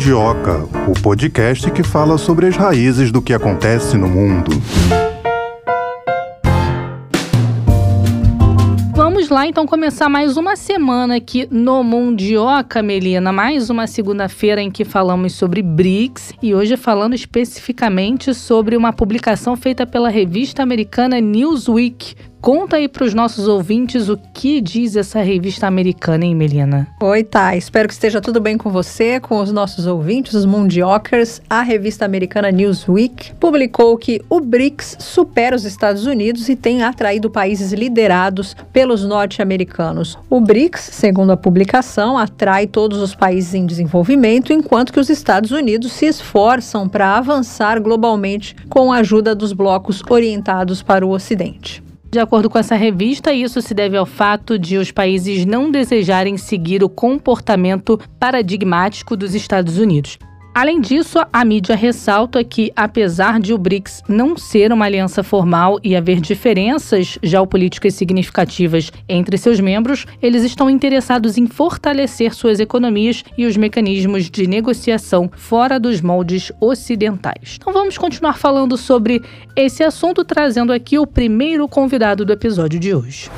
Mundioca, o podcast que fala sobre as raízes do que acontece no mundo. Vamos lá então começar mais uma semana aqui no Mundioca, Melina. Mais uma segunda-feira em que falamos sobre BRICS e hoje falando especificamente sobre uma publicação feita pela revista americana Newsweek Conta aí para os nossos ouvintes o que diz essa revista americana, hein, Melina? Oi, tá. Espero que esteja tudo bem com você, com os nossos ouvintes, os mundiokers. A revista americana Newsweek publicou que o BRICS supera os Estados Unidos e tem atraído países liderados pelos norte-americanos. O BRICS, segundo a publicação, atrai todos os países em desenvolvimento, enquanto que os Estados Unidos se esforçam para avançar globalmente com a ajuda dos blocos orientados para o Ocidente. De acordo com essa revista, isso se deve ao fato de os países não desejarem seguir o comportamento paradigmático dos Estados Unidos. Além disso, a mídia ressalta que, apesar de o BRICS não ser uma aliança formal e haver diferenças geopolíticas significativas entre seus membros, eles estão interessados em fortalecer suas economias e os mecanismos de negociação fora dos moldes ocidentais. Então vamos continuar falando sobre esse assunto, trazendo aqui o primeiro convidado do episódio de hoje.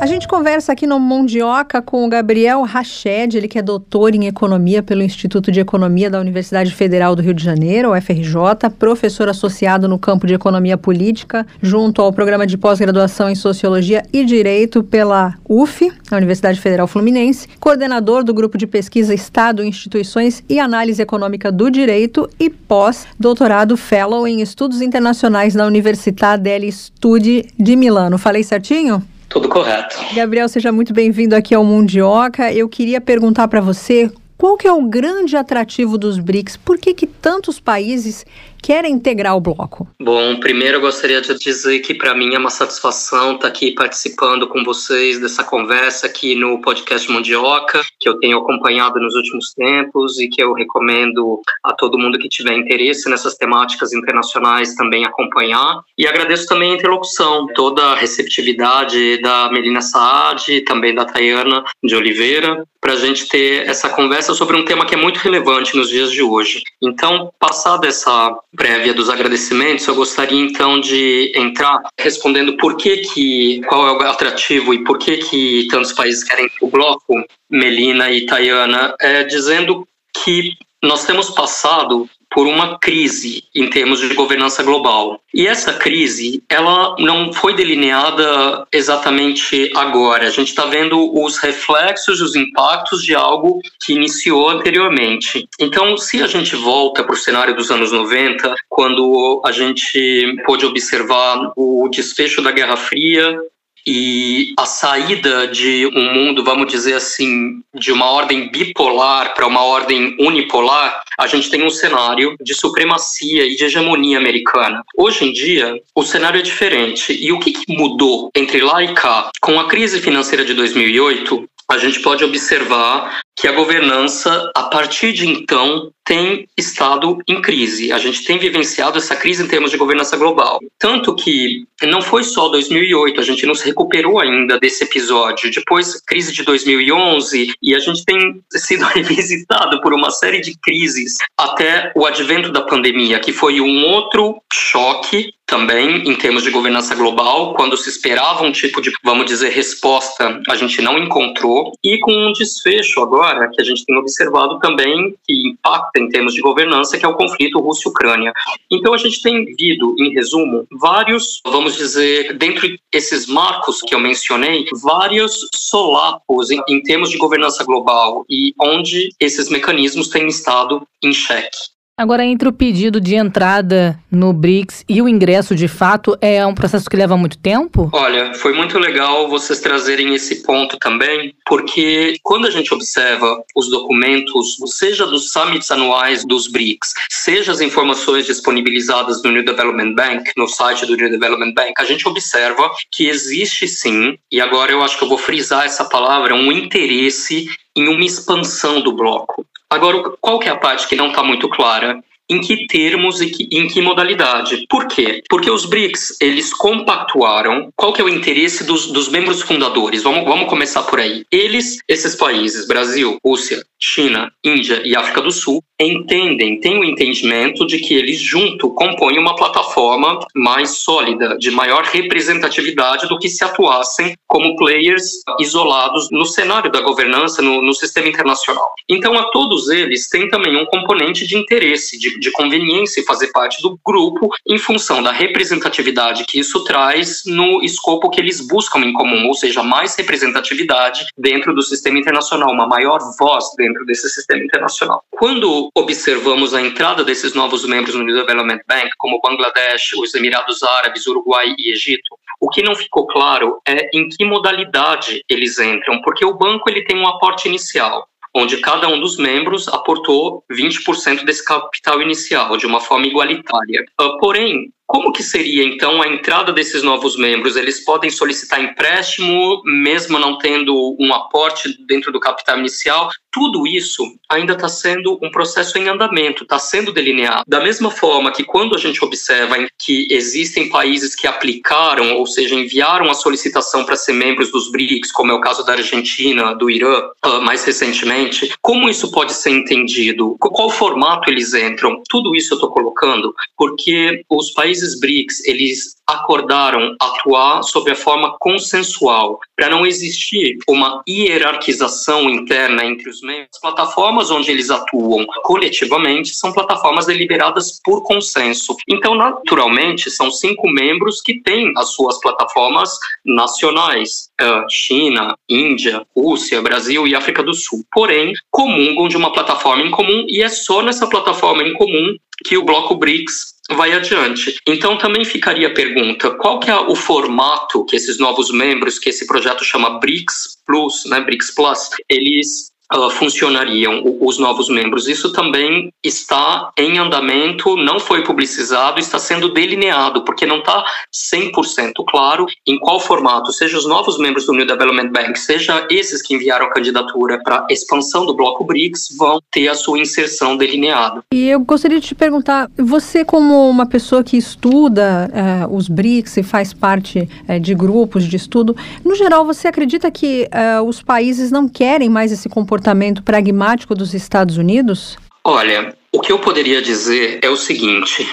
A gente conversa aqui no Mondioca com o Gabriel Rached, ele que é doutor em economia pelo Instituto de Economia da Universidade Federal do Rio de Janeiro, UFRJ, professor associado no campo de economia política, junto ao programa de pós-graduação em sociologia e direito pela UF, a Universidade Federal Fluminense, coordenador do grupo de pesquisa Estado, Instituições e Análise Econômica do Direito e pós-doutorado fellow em estudos internacionais na Università degli Studi de Milano. Falei certinho? Tudo correto. Gabriel, seja muito bem-vindo aqui ao Mundioca. Eu queria perguntar para você qual que é o grande atrativo dos BRICS? Por que, que tantos países querem integrar o bloco? Bom, primeiro eu gostaria de dizer que para mim é uma satisfação estar tá aqui participando com vocês dessa conversa aqui no podcast Mundioca, que eu tenho acompanhado nos últimos tempos e que eu recomendo a todo mundo que tiver interesse nessas temáticas internacionais também acompanhar. E agradeço também a interlocução, toda a receptividade da Melina Saad e também da Tayana de Oliveira, para a gente ter essa conversa sobre um tema que é muito relevante nos dias de hoje. Então, passada essa prévia dos agradecimentos, eu gostaria então de entrar respondendo por que que qual é o atrativo e por que que tantos países querem o bloco, Melina e Tayana, é, dizendo que nós temos passado por uma crise em termos de governança global. E essa crise, ela não foi delineada exatamente agora. A gente está vendo os reflexos, os impactos de algo que iniciou anteriormente. Então, se a gente volta para o cenário dos anos 90, quando a gente pôde observar o desfecho da Guerra Fria, e a saída de um mundo, vamos dizer assim, de uma ordem bipolar para uma ordem unipolar, a gente tem um cenário de supremacia e de hegemonia americana. Hoje em dia, o cenário é diferente. E o que, que mudou entre lá e cá? Com a crise financeira de 2008, a gente pode observar que a governança, a partir de então, tem estado em crise. A gente tem vivenciado essa crise em termos de governança global. Tanto que não foi só 2008, a gente não se recuperou ainda desse episódio. Depois, crise de 2011, e a gente tem sido revisitado por uma série de crises até o advento da pandemia, que foi um outro choque também em termos de governança global, quando se esperava um tipo de, vamos dizer, resposta, a gente não encontrou, e com um desfecho agora que a gente tem observado também que impacta em termos de governança, que é o conflito Rússia-Ucrânia. Então a gente tem visto, em resumo, vários, vamos dizer, dentro desses marcos que eu mencionei, vários solapos em, em termos de governança global e onde esses mecanismos têm estado em xeque. Agora, entre o pedido de entrada no BRICS e o ingresso de fato, é um processo que leva muito tempo? Olha, foi muito legal vocês trazerem esse ponto também, porque quando a gente observa os documentos, seja dos summits anuais dos BRICS, seja as informações disponibilizadas no New Development Bank, no site do New Development Bank, a gente observa que existe sim, e agora eu acho que eu vou frisar essa palavra, um interesse em uma expansão do bloco. Agora, qual que é a parte que não está muito clara? em que termos e que, em que modalidade. Por quê? Porque os BRICS, eles compactuaram qual que é o interesse dos, dos membros fundadores. Vamos, vamos começar por aí. Eles, esses países, Brasil, Rússia, China, Índia e África do Sul, entendem, têm o entendimento de que eles junto compõem uma plataforma mais sólida, de maior representatividade do que se atuassem como players isolados no cenário da governança, no, no sistema internacional. Então, a todos eles tem também um componente de interesse, de, de conveniência em fazer parte do grupo, em função da representatividade que isso traz no escopo que eles buscam em comum, ou seja, mais representatividade dentro do sistema internacional, uma maior voz dentro desse sistema internacional. Quando observamos a entrada desses novos membros no Development Bank, como Bangladesh, os Emirados Árabes, Uruguai e Egito, o que não ficou claro é em que modalidade eles entram, porque o banco ele tem um aporte inicial onde cada um dos membros aportou 20% desse capital inicial, de uma forma igualitária. Uh, porém, como que seria então a entrada desses novos membros? Eles podem solicitar empréstimo, mesmo não tendo um aporte dentro do capital inicial? Tudo isso ainda está sendo um processo em andamento, está sendo delineado. Da mesma forma que quando a gente observa que existem países que aplicaram, ou seja, enviaram a solicitação para ser membros dos BRICS, como é o caso da Argentina, do Irã, uh, mais recentemente, como isso pode ser entendido? Qual formato eles entram? Tudo isso eu estou colocando porque os países países BRICS, eles acordaram atuar sob a forma consensual, para não existir uma hierarquização interna entre os membros. As plataformas onde eles atuam coletivamente são plataformas deliberadas por consenso. Então, naturalmente, são cinco membros que têm as suas plataformas nacionais: eh, China, Índia, Rússia, Brasil e África do Sul. Porém, comungam de uma plataforma em comum e é só nessa plataforma em comum que o bloco BRICS vai adiante. Então também ficaria a pergunta, qual que é o formato que esses novos membros, que esse projeto chama BRICS Plus, né, BRICS Plus, eles uh, funcionariam os novos membros. Isso também está em andamento, não foi publicizado, está sendo delineado, porque não está 100% claro em qual formato, seja os novos membros do New Development Bank, seja esses que enviaram candidatura para expansão do bloco BRICS, vão ter a sua inserção delineada. E eu gostaria de te perguntar, você como uma pessoa que estuda uh, os BRICS e faz parte uh, de grupos de estudo, no geral, você acredita que uh, os países não querem mais esse comportamento comportamento pragmático dos Estados Unidos? Olha, o que eu poderia dizer é o seguinte: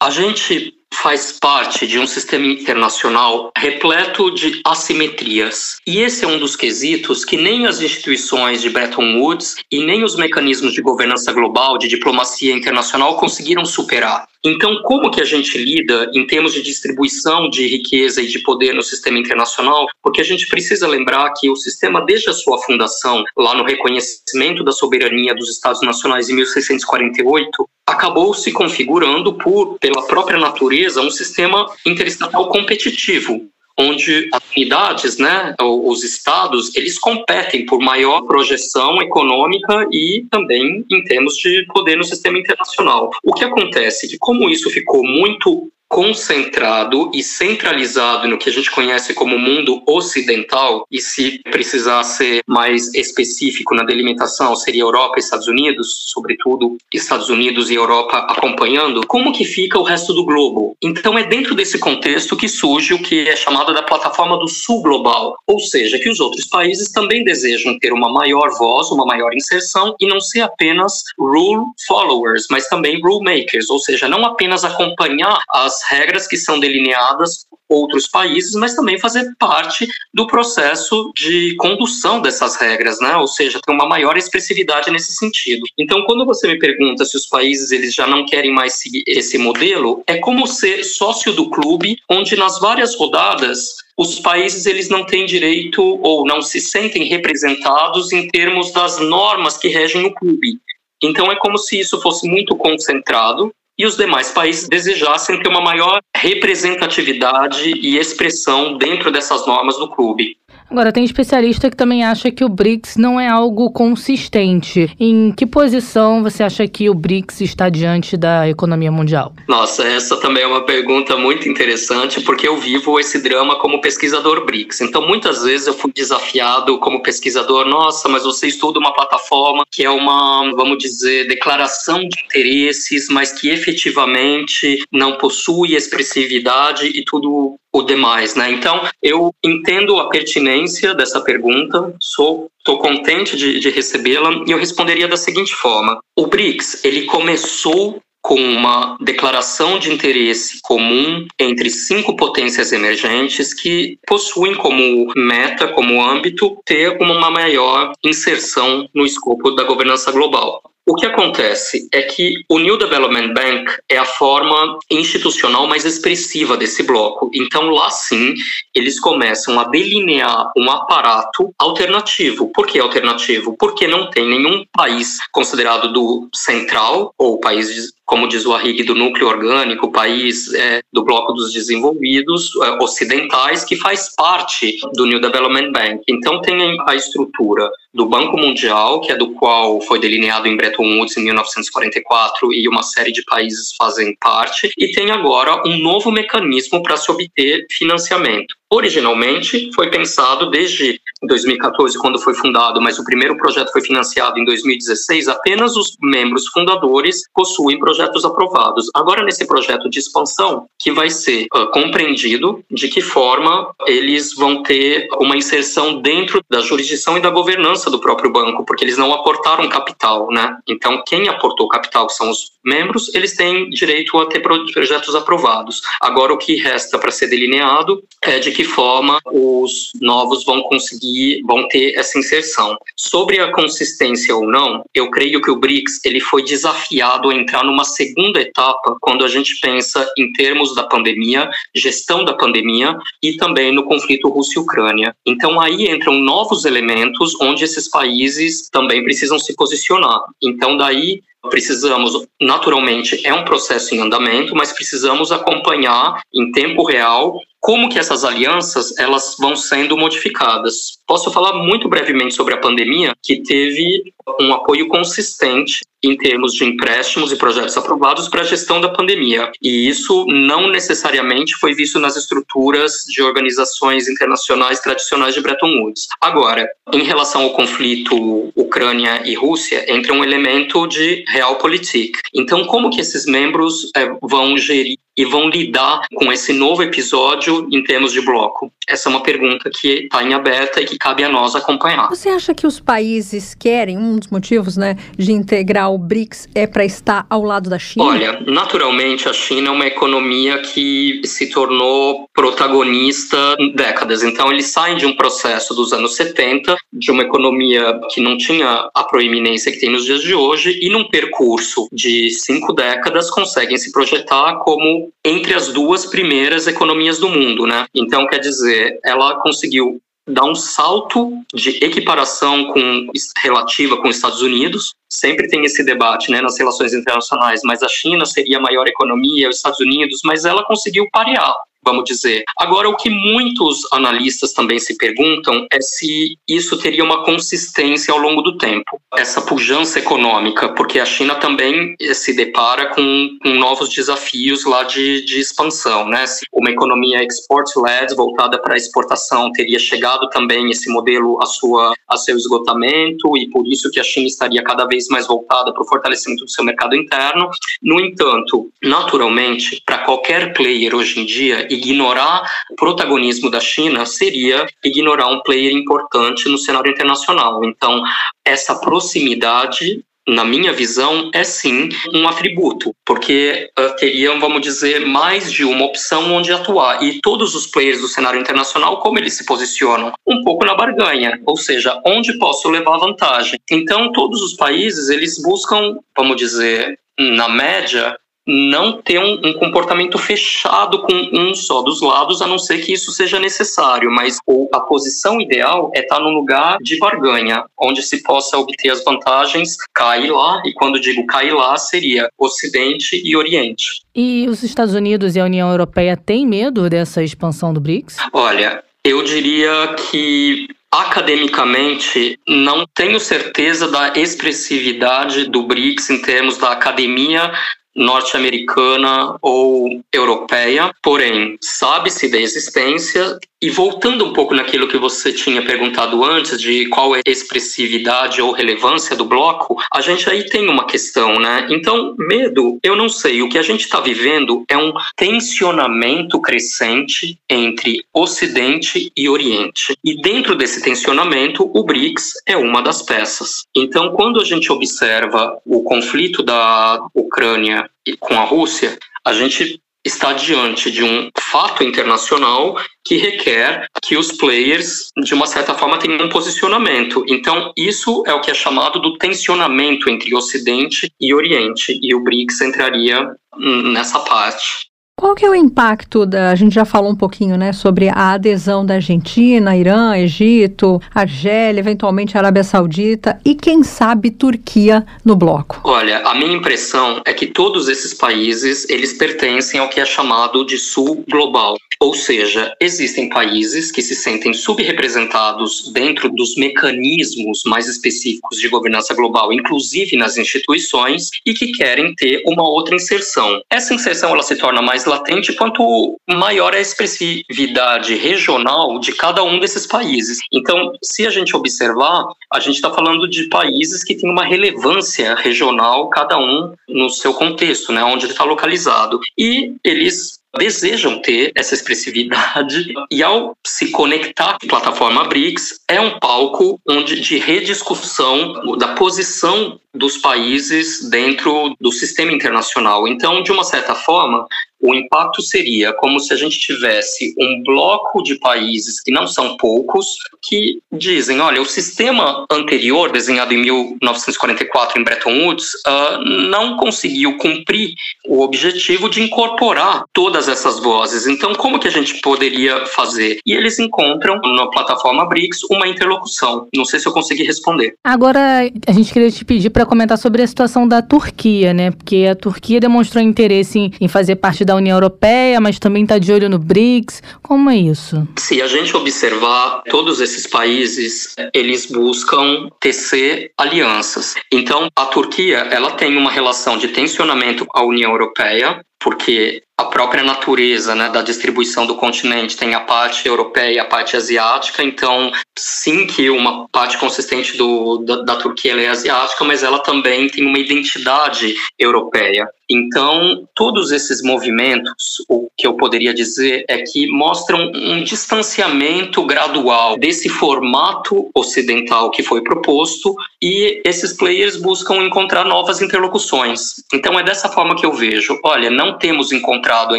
a gente faz parte de um sistema internacional repleto de assimetrias. E esse é um dos quesitos que nem as instituições de Bretton Woods e nem os mecanismos de governança global, de diplomacia internacional conseguiram superar. Então, como que a gente lida em termos de distribuição de riqueza e de poder no sistema internacional? Porque a gente precisa lembrar que o sistema, desde a sua fundação, lá no reconhecimento da soberania dos Estados Nacionais em 1648, acabou se configurando por, pela própria natureza, um sistema interestatal competitivo, onde as unidades, né, os estados, eles competem por maior projeção econômica e também em termos de poder no sistema internacional. O que acontece é que como isso ficou muito concentrado e centralizado no que a gente conhece como mundo ocidental, e se precisar ser mais específico na delimitação, seria Europa e Estados Unidos, sobretudo Estados Unidos e Europa acompanhando, como que fica o resto do globo? Então é dentro desse contexto que surge o que é chamado da plataforma do sul global, ou seja, que os outros países também desejam ter uma maior voz, uma maior inserção e não ser apenas rule followers, mas também rule makers, ou seja, não apenas acompanhar as regras que são delineadas outros países, mas também fazer parte do processo de condução dessas regras, né? Ou seja, ter uma maior expressividade nesse sentido. Então, quando você me pergunta se os países eles já não querem mais seguir esse modelo, é como ser sócio do clube, onde nas várias rodadas os países eles não têm direito ou não se sentem representados em termos das normas que regem o clube. Então é como se isso fosse muito concentrado e os demais países desejassem ter uma maior representatividade e expressão dentro dessas normas do clube. Agora, tem especialista que também acha que o BRICS não é algo consistente. Em que posição você acha que o BRICS está diante da economia mundial? Nossa, essa também é uma pergunta muito interessante, porque eu vivo esse drama como pesquisador BRICS. Então, muitas vezes eu fui desafiado como pesquisador, nossa, mas você estuda uma plataforma que é uma, vamos dizer, declaração de interesses, mas que efetivamente não possui expressividade e tudo o demais, né? Então, eu entendo a pertinência dessa pergunta, sou Estou contente de, de recebê-la e eu responderia da seguinte forma: o BRICS ele começou com uma declaração de interesse comum entre cinco potências emergentes que possuem como meta, como âmbito, ter uma maior inserção no escopo da governança global. O que acontece é que o New Development Bank é a forma institucional mais expressiva desse bloco. Então, lá sim, eles começam a delinear um aparato alternativo. Por que alternativo? Porque não tem nenhum país considerado do central, ou país como diz o Arrigue, do núcleo orgânico, país é, do bloco dos desenvolvidos é, ocidentais, que faz parte do New Development Bank. Então, tem a estrutura do Banco Mundial, que é do qual foi delineado em Bretton Woods em 1944 e uma série de países fazem parte, e tem agora um novo mecanismo para se obter financiamento. Originalmente foi pensado desde 2014, quando foi fundado, mas o primeiro projeto foi financiado em 2016. Apenas os membros fundadores possuem projetos aprovados. Agora, nesse projeto de expansão, que vai ser uh, compreendido de que forma eles vão ter uma inserção dentro da jurisdição e da governança do próprio banco, porque eles não aportaram capital, né? Então, quem aportou capital, são os membros, eles têm direito a ter projetos aprovados. Agora, o que resta para ser delineado é de que forma os novos vão conseguir, vão ter essa inserção. Sobre a consistência ou não, eu creio que o BRICS ele foi desafiado a entrar numa segunda etapa quando a gente pensa em termos da pandemia, gestão da pandemia e também no conflito Rússia-Ucrânia. Então aí entram novos elementos onde esses países também precisam se posicionar. Então daí precisamos, naturalmente, é um processo em andamento, mas precisamos acompanhar em tempo real como que essas alianças elas vão sendo modificadas. Posso falar muito brevemente sobre a pandemia, que teve um apoio consistente em termos de empréstimos e projetos aprovados para a gestão da pandemia. E isso não necessariamente foi visto nas estruturas de organizações internacionais tradicionais de Bretton Woods. Agora, em relação ao conflito Ucrânia e Rússia, entra um elemento de realpolitik. Então, como que esses membros é, vão gerir e vão lidar com esse novo episódio em termos de bloco? Essa é uma pergunta que está em aberta e que cabe a nós acompanhar. Você acha que os países querem, um dos motivos né, de integrar o BRICS é para estar ao lado da China? Olha, naturalmente a China é uma economia que se tornou protagonista em décadas. Então eles saem de um processo dos anos 70, de uma economia que não tinha a proeminência que tem nos dias de hoje, e num percurso de cinco décadas conseguem se projetar como entre as duas primeiras economias do mundo, né? Então, quer dizer, ela conseguiu dar um salto de equiparação com, relativa com os Estados Unidos. Sempre tem esse debate né, nas relações internacionais, mas a China seria a maior economia, os Estados Unidos, mas ela conseguiu parear vamos dizer. Agora, o que muitos analistas também se perguntam é se isso teria uma consistência ao longo do tempo, essa pujança econômica, porque a China também eh, se depara com, com novos desafios lá de, de expansão, né? Se uma economia export-led, voltada para exportação, teria chegado também esse modelo a, sua, a seu esgotamento e por isso que a China estaria cada vez mais voltada para o fortalecimento do seu mercado interno. No entanto, naturalmente, para qualquer player hoje em dia, ignorar o protagonismo da China seria ignorar um player importante no cenário internacional. Então, essa proximidade na minha visão, é sim um atributo, porque uh, teriam, vamos dizer, mais de uma opção onde atuar. E todos os players do cenário internacional, como eles se posicionam? Um pouco na barganha, ou seja, onde posso levar vantagem. Então, todos os países, eles buscam, vamos dizer, na média, não ter um, um, comportamento fechado com um só dos lados, a não ser que isso seja necessário. Mas ou, a posição ideal é estar num lugar de barganha, onde se possa obter as vantagens, cair lá, e quando digo cair lá, seria Ocidente e Oriente. E os Estados Unidos e a União Europeia têm medo dessa expansão do BRICS? Olha, Eu diria que Academicamente, não tenho certeza da expressividade do BRICS em termos da academia norte-americana ou europeia, porém, sabe-se da existência e voltando um pouco naquilo que você tinha perguntado antes, de qual é a expressividade ou relevância do bloco, a gente aí tem uma questão, né? Então, medo, eu não sei. O que a gente está vivendo é um tensionamento crescente entre Ocidente e Oriente. E dentro desse tensionamento, o BRICS é uma das peças. Então, quando a gente observa o conflito da Ucrânia com a Rússia, a gente está diante de um fato internacional que requer que os players, de uma certa forma, tenham um posicionamento. Então, isso é o que é chamado do tensionamento entre Ocidente e Oriente, e o BRICS entraria nessa parte. Qual que é o impacto da, a gente já falou um pouquinho, né, sobre a adesão da Argentina, Irã, Egito, Argélia, eventualmente Arábia Saudita e quem sabe Turquia no bloco? Olha, a minha impressão é que todos esses países, eles pertencem ao que é chamado de sul global. Ou seja, existem países que se sentem subrepresentados dentro dos mecanismos mais específicos de governança global, inclusive nas instituições, e que querem ter uma outra inserção. Essa inserção ela se torna mais latente quanto maior é a expressividade regional de cada um desses países. Então, se a gente observar, a gente está falando de países que têm uma relevância regional, cada um no seu contexto, né, onde ele está localizado. E eles desejam ter essa expressividade e ao se conectar à plataforma BRICS é um palco onde de rediscussão da posição dos países dentro do sistema internacional. Então, de uma certa forma, o impacto seria como se a gente tivesse um bloco de países que não são poucos, que dizem: olha, o sistema anterior, desenhado em 1944 em Bretton Woods, uh, não conseguiu cumprir o objetivo de incorporar todas essas vozes. Então, como que a gente poderia fazer? E eles encontram na plataforma BRICS uma interlocução. Não sei se eu consegui responder. Agora, a gente queria te pedir para comentar sobre a situação da Turquia, né? Porque a Turquia demonstrou interesse em, em fazer parte da União Europeia, mas também está de olho no BRICS. Como é isso? Se a gente observar, todos esses países, eles buscam tecer alianças. Então, a Turquia, ela tem uma relação de tensionamento à União Europeia, porque a própria natureza né, da distribuição do continente tem a parte europeia e a parte asiática, então sim que uma parte consistente do, da, da Turquia é asiática, mas ela também tem uma identidade europeia. Então, todos esses movimentos, o que eu poderia dizer é que mostram um distanciamento gradual desse formato ocidental que foi proposto e esses players buscam encontrar novas interlocuções. Então, é dessa forma que eu vejo. Olha, não temos encontrado a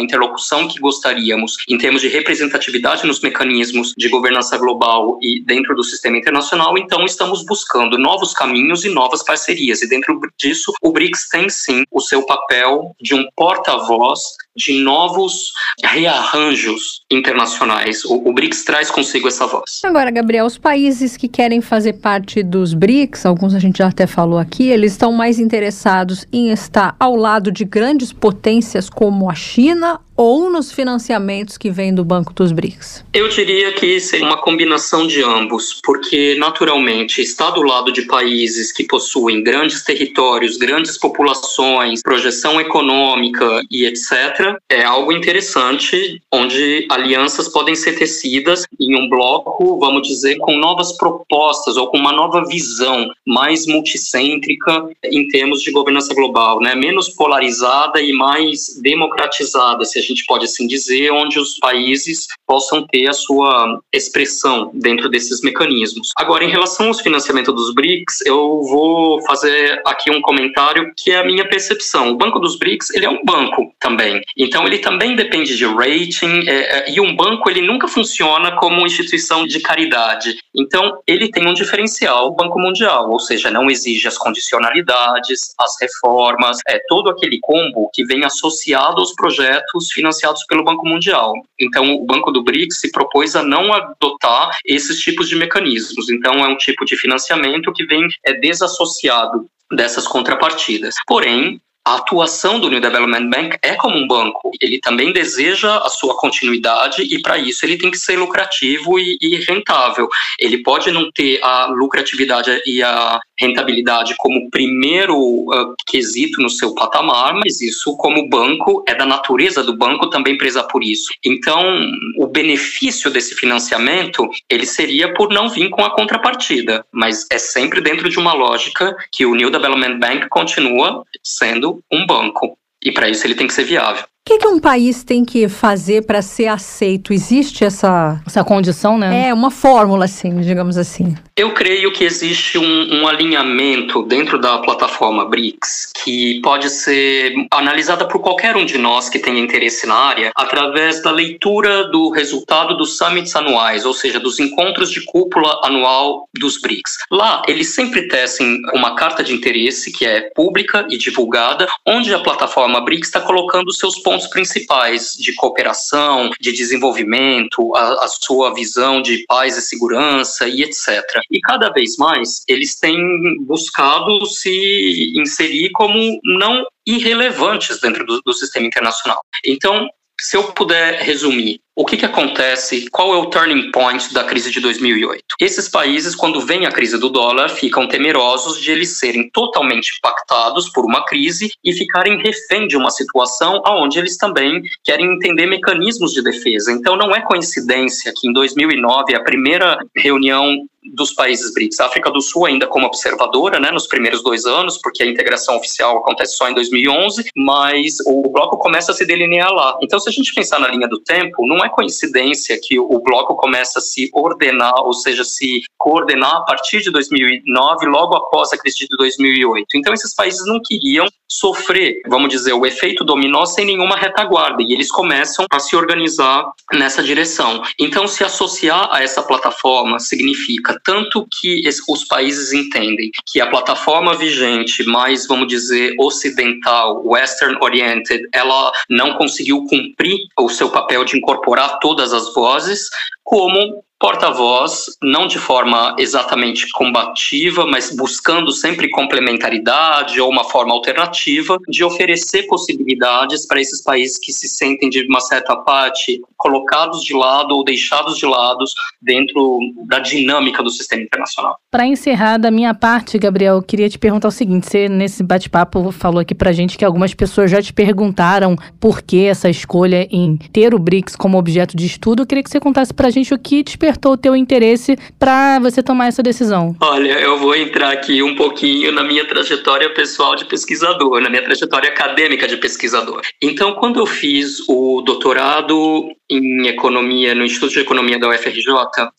interlocução que gostaríamos em termos de representatividade nos mecanismos de governança global e dentro do sistema internacional, então estamos buscando novos caminhos e novas parcerias. E dentro disso, o BRICS tem sim o seu papel de um porta-voz de novos rearranjos internacionais. O, o, BRICS traz consigo essa voz. Agora, Gabriel, os países que querem fazer parte dos BRICS, alguns a gente já até falou aqui, eles estão mais interessados em estar ao lado de grandes potências como a China ou nos financiamentos que vêm do Banco dos BRICS? Eu diria que seria uma combinação de ambos, porque naturalmente estar do lado de países que possuem grandes territórios, grandes populações, projeção econômica e etc, é algo interessante, onde alianças podem ser tecidas em um bloco, vamos dizer, com novas propostas ou com uma nova visão mais multicêntrica em termos de governança global, né? menos polarizada e mais democratizada, se a gente pode assim dizer, onde os países possam ter a sua expressão dentro desses mecanismos. Agora, em relação aos financiamentos dos BRICS, eu vou fazer aqui um comentário que é a minha percepção. O Banco dos BRICS, ele é um banco também. Então, ele também depende de rating, é, é, e um banco, ele nunca funciona como instituição de caridade. Então, ele tem um diferencial, o Banco Mundial, ou seja, não exige as condicionalidades, as reformas, é todo aquele combo que vem associado aos projetos financiados pelo Banco Mundial. Então, o Banco do BRICS se propôs a não adotar esses tipos de mecanismos. Então, é um tipo de financiamento que vem é, desassociado dessas contrapartidas. Porém, a atuação do New Development Bank é como um banco. Ele também deseja a sua continuidade e, para isso, ele tem que ser lucrativo e, e, rentável. Ele pode não ter a lucratividade e a rentabilidade como primeiro uh, quesito no seu patamar, mas isso, como banco, é da natureza do banco também prezar por isso. Então, o benefício desse financiamento ele seria por não vir com a contrapartida, mas é sempre dentro de uma lógica que o New Development Bank continua sendo um banco. E para isso ele tem que ser viável. O que, que, um país tem que fazer para ser aceito? Existe essa... Essa condição, né? É, uma fórmula, assim, digamos assim. Eu creio que existe um, um alinhamento dentro da plataforma BRICS que pode ser analisada por qualquer um de nós que tenha interesse na área através da leitura do resultado dos summits anuais, ou seja, dos encontros de cúpula anual dos BRICS. Lá, eles sempre tecem uma carta de interesse que é pública e divulgada, onde a plataforma BRICS está colocando seus pontos pontos principais de cooperação, de desenvolvimento, a, a sua visão de paz e segurança e etc. E cada vez mais eles têm buscado se inserir como não irrelevantes dentro do, do sistema internacional. Então, se eu puder resumir, o que, que acontece? Qual é o turning point da crise de 2008? Esses países, quando vem a crise do dólar, ficam temerosos de eles serem totalmente impactados por uma crise e ficarem refém de uma situação onde eles também querem entender mecanismos de defesa. Então, não é coincidência que em 2009, a primeira reunião dos países BRICS. A África do Sul ainda como observadora, né, nos primeiros dois anos, porque a integração oficial acontece só em 2011, mas o bloco começa a se delinear lá. Então, se a gente pensar na linha do tempo, não é coincidência que o bloco começa a se ordenar, ou seja, se coordenar a partir de 2009, logo após a crise de 2008. Então, esses países não queriam sofrer, vamos dizer, o efeito dominó sem nenhuma retaguarda, e eles começam a se organizar nessa direção. Então, se associar a essa plataforma significa tanto que os países entendem que a plataforma vigente, mais, vamos dizer, ocidental, western oriented, ela não conseguiu cumprir o seu papel de incorporar todas as vozes, como porta-voz, não de forma exatamente combativa, mas buscando sempre complementaridade ou uma forma alternativa de oferecer possibilidades para esses países que se sentem de uma certa parte colocados de lado ou deixados de lado dentro da dinâmica do sistema internacional. Para encerrar da minha parte, Gabriel, eu queria te perguntar o seguinte: você nesse bate-papo falou aqui para gente que algumas pessoas já te perguntaram por que essa escolha em ter o BRICS como objeto de estudo. Eu queria que você contasse para gente o que te despertou o teu interesse para você tomar essa decisão? Olha, eu vou entrar aqui um pouquinho na minha trajetória pessoal de pesquisador, na minha trajetória acadêmica de pesquisador. Então, quando eu fiz o doutorado em economia no Instituto de Economia da UFRJ,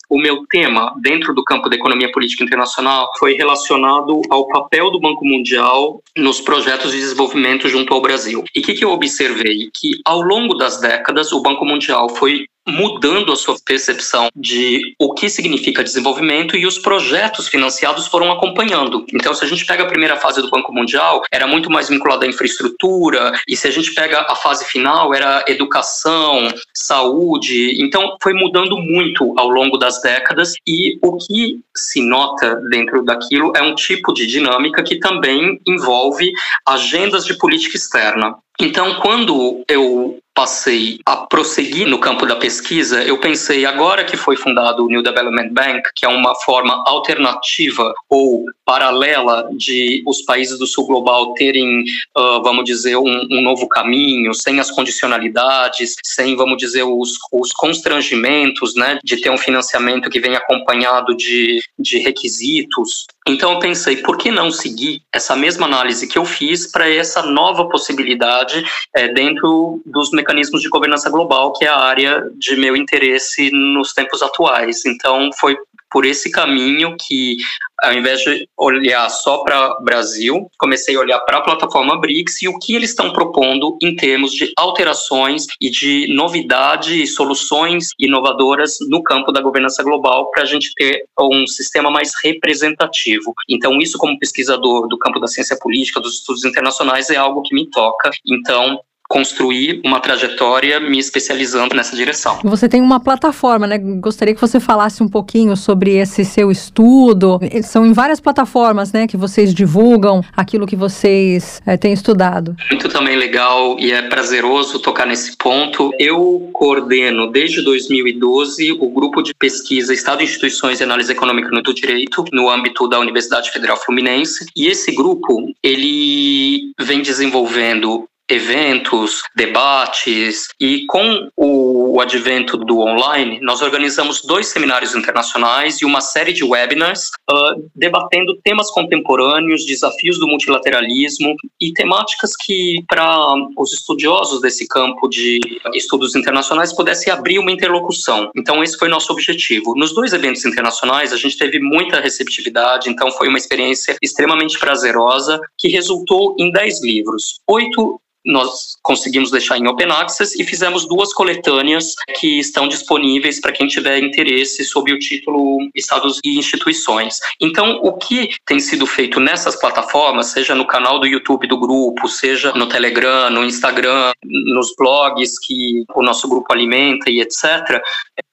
o meu tema dentro do campo da economia política internacional foi relacionado ao papel do Banco Mundial nos projetos de desenvolvimento junto ao Brasil. E o que, que eu observei? Que ao longo das décadas o Banco Mundial foi mudando a sua percepção de o que significa desenvolvimento e os projetos financiados foram acompanhando. Então, se a gente pega a primeira fase do Banco Mundial, era muito mais vinculada à infraestrutura, e se a gente pega a fase final, era educação, saúde. Então, foi mudando muito ao longo das décadas, e o que se nota dentro daquilo é um tipo de dinâmica que também envolve agendas de política externa. Então, quando eu passei a prosseguir no campo da pesquisa, eu pensei, agora que foi fundado o New Development Bank, que é uma forma alternativa ou paralela de os países do sul global terem, uh, vamos dizer, um, um, novo caminho, sem as condicionalidades, sem, vamos dizer, os, os constrangimentos, né, de ter um financiamento que vem acompanhado de, de requisitos. Então eu pensei, por que não seguir essa mesma análise que eu fiz para essa nova possibilidade é, dentro dos mecanismos de governança global, que é a área de meu interesse nos tempos atuais. Então foi por esse caminho que, ao invés de olhar só para Brasil, comecei a olhar para a plataforma BRICS e o que eles estão propondo em termos de alterações e de novidade e soluções inovadoras no campo da governança global para a gente ter um sistema mais representativo. Então, isso, como pesquisador do campo da ciência política, dos estudos internacionais, é algo que me toca. Então, construir uma trajetória me especializando nessa direção. Você tem uma plataforma, né? Gostaria que você falasse um pouquinho sobre esse seu estudo. São em várias plataformas, né, que vocês divulgam aquilo que vocês é, têm estudado. Muito também legal e é prazeroso tocar nesse ponto. Eu coordeno desde 2012 o grupo de pesquisa Estado, Instituições e Análise Econômica do Direito no âmbito da Universidade Federal Fluminense. E esse grupo, ele vem desenvolvendo eventos, debates e com o, advento do online, nós organizamos dois seminários internacionais e uma série de webinars uh, debatendo temas contemporâneos, desafios do multilateralismo e temáticas que para os estudiosos desse campo de estudos internacionais pudesse abrir uma interlocução. Então esse foi nosso objetivo. Nos dois eventos internacionais a gente teve muita receptividade, então foi uma experiência extremamente prazerosa que resultou em dez livros, oito nós conseguimos deixar em open access e fizemos duas coletâneas que estão disponíveis para quem tiver interesse sob o título Estados e Instituições. Então, o que tem sido feito nessas plataformas, seja no canal do YouTube do grupo, seja no Telegram, no Instagram, nos blogs que o nosso grupo alimenta e etc.,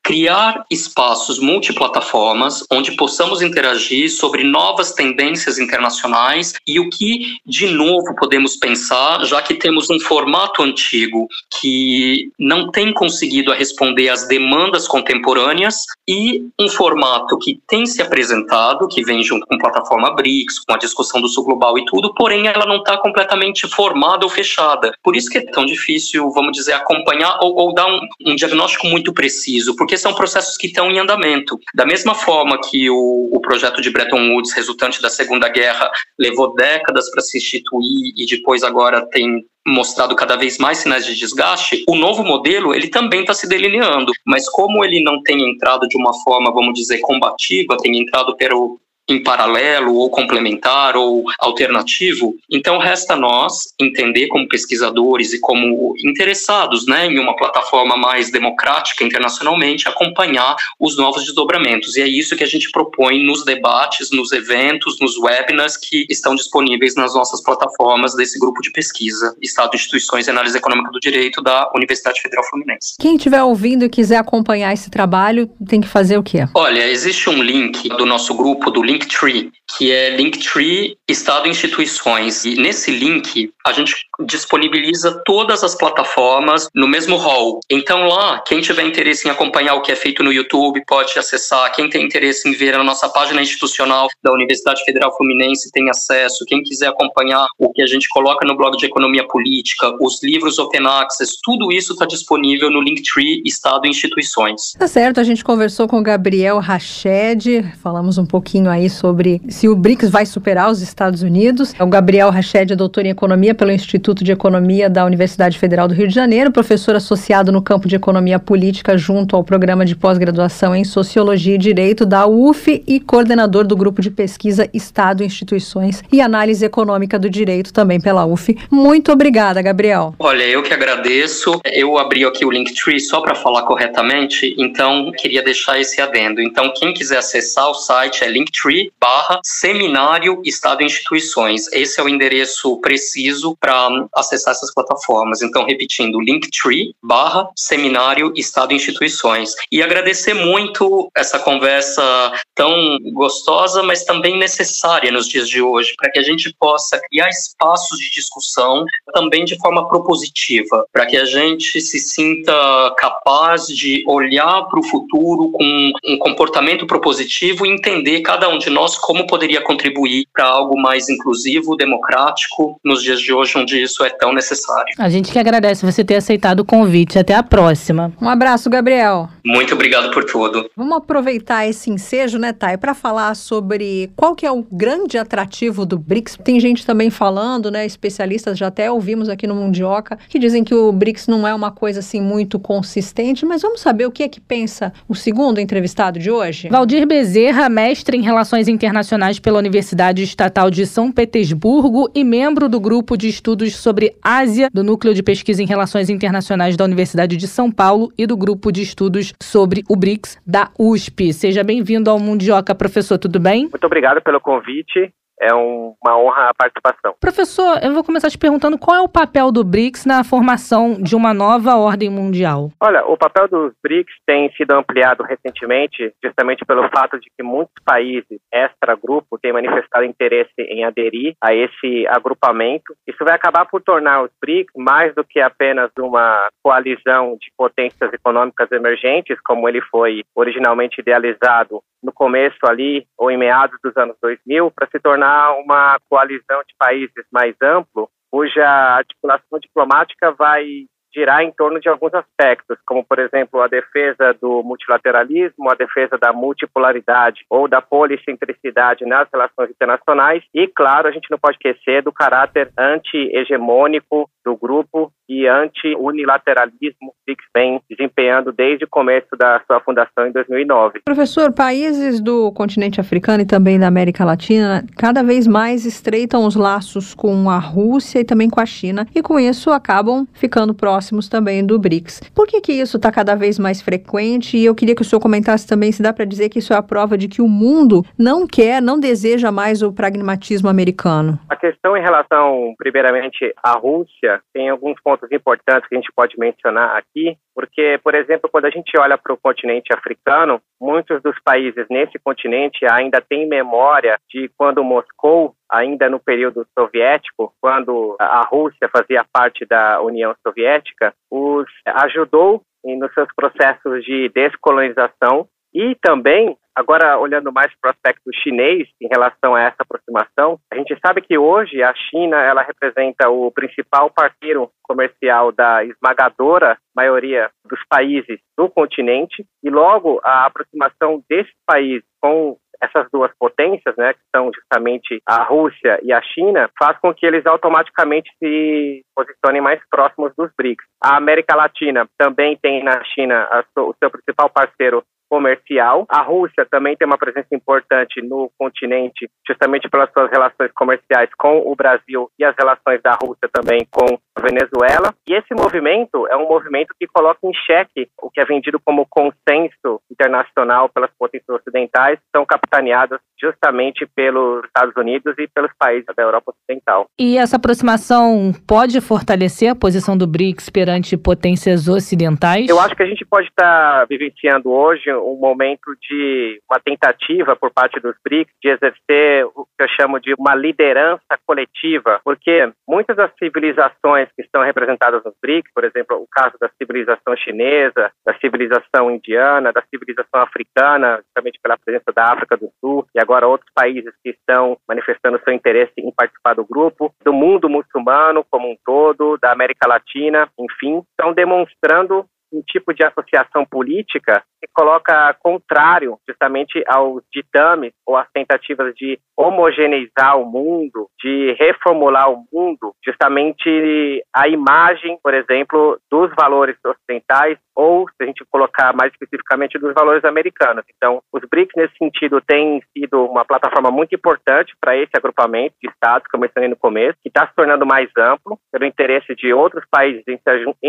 criar espaços multiplataformas onde possamos interagir sobre novas tendências internacionais e o que, de novo, podemos pensar, já que temos um formato antigo que não tem conseguido responder às demandas contemporâneas e um formato que tem se apresentado, que vem junto com a plataforma BRICS, com a discussão do Sul Global e tudo, porém ela não está completamente formada ou fechada. Por isso que é tão difícil, vamos dizer, acompanhar ou, ou dar um, um diagnóstico muito preciso, porque são processos que estão em andamento. Da mesma forma que o, o projeto de Bretton Woods, resultante da Segunda Guerra, levou décadas para se instituir e depois agora tem mostrado cada vez mais sinais de desgaste, o novo modelo ele também está se delineando, mas como ele não tem entrado de uma forma, vamos dizer, combativa, tem entrado pelo, em paralelo ou complementar ou alternativo. Então resta nós entender como pesquisadores e como interessados, né, em uma plataforma mais democrática internacionalmente, acompanhar os novos desdobramentos. E é isso que a gente propõe nos debates, nos eventos, nos webinars que estão disponíveis nas nossas plataformas desse grupo de pesquisa, Estado, Instituições e Análise Econômica do Direito da Universidade Federal Fluminense. Quem estiver ouvindo e quiser acompanhar esse trabalho, tem que fazer o quê? Olha, existe um link do nosso grupo do link Linktree, que é Linktree Estado e Instituições. E nesse link, a gente disponibiliza todas as plataformas no mesmo hall. Então lá, quem tiver interesse em acompanhar o que é feito no YouTube pode acessar. Quem tem interesse em ver a nossa página institucional da Universidade Federal Fluminense tem acesso. Quem quiser acompanhar o que a gente coloca no blog de economia política, os livros open access, tudo isso está disponível no Linktree Estado e Instituições. Tá certo, a gente conversou com o Gabriel Rached, falamos um pouquinho aí sobre se o BRICS vai superar os Estados Unidos. O Gabriel Rached é doutor em economia pelo Instituto de Economia da Universidade Federal do Rio de Janeiro, professor associado no campo de economia política junto ao programa de pós-graduação em sociologia e direito da UF e coordenador do grupo de pesquisa Estado, Instituições e Análise Econômica do Direito também pela UF. Muito obrigada, Gabriel. Olha, eu que agradeço. Eu abri aqui o Linktree só para falar corretamente, então queria deixar esse adendo. Então, quem quiser acessar o site é linktree barra seminário Estado e Instituições. Esse é o endereço preciso para acessar essas plataformas. Então, repetindo, linktree barra seminário Estado e Instituições. E agradecer muito essa conversa tão gostosa, mas também necessária nos dias de hoje, para que a gente possa criar espaços de discussão também de forma propositiva, para que a gente se sinta capaz de olhar para o futuro com um comportamento propositivo e entender cada um de nós como poderia contribuir para algo mais inclusivo, democrático, nos dias de hoje, onde isso é tão necessário. A gente que agradece você ter aceitado o convite. Até a próxima. Um abraço, Gabriel. Muito obrigado por tudo. Vamos aproveitar esse ensejo, né, Thay, para falar sobre qual que é o grande atrativo do BRICS. Tem gente também falando, né, especialistas já até ouvimos aqui no Mundioca, que dizem que o BRICS não é uma coisa assim muito consistente, mas vamos saber o que é que pensa o segundo entrevistado de hoje? Valdir Bezerra, mestre em Relações Internacionais pela Universidade Estatal de São Petersburgo e membro do grupo de estudos sobre Ásia do Núcleo de Pesquisa em Relações Internacionais da Universidade de São Paulo e do grupo de estudos sobre o BRICS da USP. Seja bem-vindo ao Mundioca, professor, tudo bem? Muito obrigado pelo convite. É um, uma honra a participação. Professor, eu vou começar te perguntando qual é o papel do BRICS na formação de uma nova ordem mundial? Olha, o papel dos BRICS tem sido ampliado recentemente, justamente pelo fato de que muitos países extra-grupo têm manifestado interesse em aderir a esse agrupamento. Isso vai acabar por tornar os BRICS mais do que apenas uma coalizão de potências econômicas emergentes, como ele foi originalmente idealizado no começo ali, ou em meados dos anos 2000, para se tornar uma coalizão de países mais amplo, cuja articulação diplomática vai girar em torno de alguns aspectos, como, por exemplo, a defesa do multilateralismo, a defesa da multipolaridade ou da policentricidade nas relações internacionais e, claro, a gente não pode esquecer do caráter anti-hegemônico do grupo e anti-unilateralismo que vem desempenhando desde o começo da sua fundação em 2009. Professor, países do continente africano e também da América Latina cada vez mais estreitam os laços com a Rússia e também com a China e com isso acabam ficando próximos também do BRICS. Por que que isso está cada vez mais frequente? E eu queria que o senhor comentasse também se dá para dizer que isso é a prova de que o mundo não quer, não deseja mais o pragmatismo americano. A questão em relação, primeiramente, à Rússia tem alguns pontos importantes que a gente pode mencionar aqui, porque, por exemplo, quando a gente olha para o continente africano, muitos dos países nesse continente ainda têm memória de quando Moscou, ainda no período soviético, quando a Rússia fazia parte da União Soviética, os ajudou nos seus processos de descolonização e também Agora, olhando mais para o aspecto chinês em relação a essa aproximação, a gente sabe que hoje a China ela representa o principal parceiro comercial da esmagadora maioria dos países do continente e logo a aproximação desse país com essas duas potências, né, que são justamente a Rússia e a China, faz com que eles automaticamente se posicionem mais próximos dos BRICS. A América Latina também tem na China o seu principal parceiro comercial. A Rússia também tem uma presença importante no continente, justamente pelas suas relações comerciais com o Brasil e as relações da Rússia também com a Venezuela. E esse movimento é um movimento que coloca em xeque o que é vendido como consenso internacional pelas potências ocidentais, que são capitaneadas justamente pelos Estados Unidos e pelos países da Europa Ocidental. E essa aproximação pode fortalecer a posição do BRICS perante potências ocidentais? Eu acho que a gente pode estar vivenciando hoje um momento de uma tentativa por parte dos BRICS de exercer o que eu chamo de uma liderança coletiva, porque muitas das civilizações que estão representadas nos BRICS, por exemplo, o caso da civilização chinesa, da civilização indiana, da civilização africana, justamente pela presença da África do Sul, e agora outros países que estão manifestando seu interesse em participar do grupo, do mundo muçulmano como um todo, da América Latina, enfim, estão demonstrando um tipo de associação política que coloca contrário justamente aos ditames ou às tentativas de homogeneizar o mundo, de reformular o mundo, justamente a imagem, por exemplo, dos valores ocidentais ou, se a gente colocar mais especificamente, dos valores americanos. Então, os BRICS, nesse sentido, têm sido uma plataforma muito importante para esse agrupamento de estados, que eu mencionei no começo, que está se tornando mais amplo pelo interesse de outros países em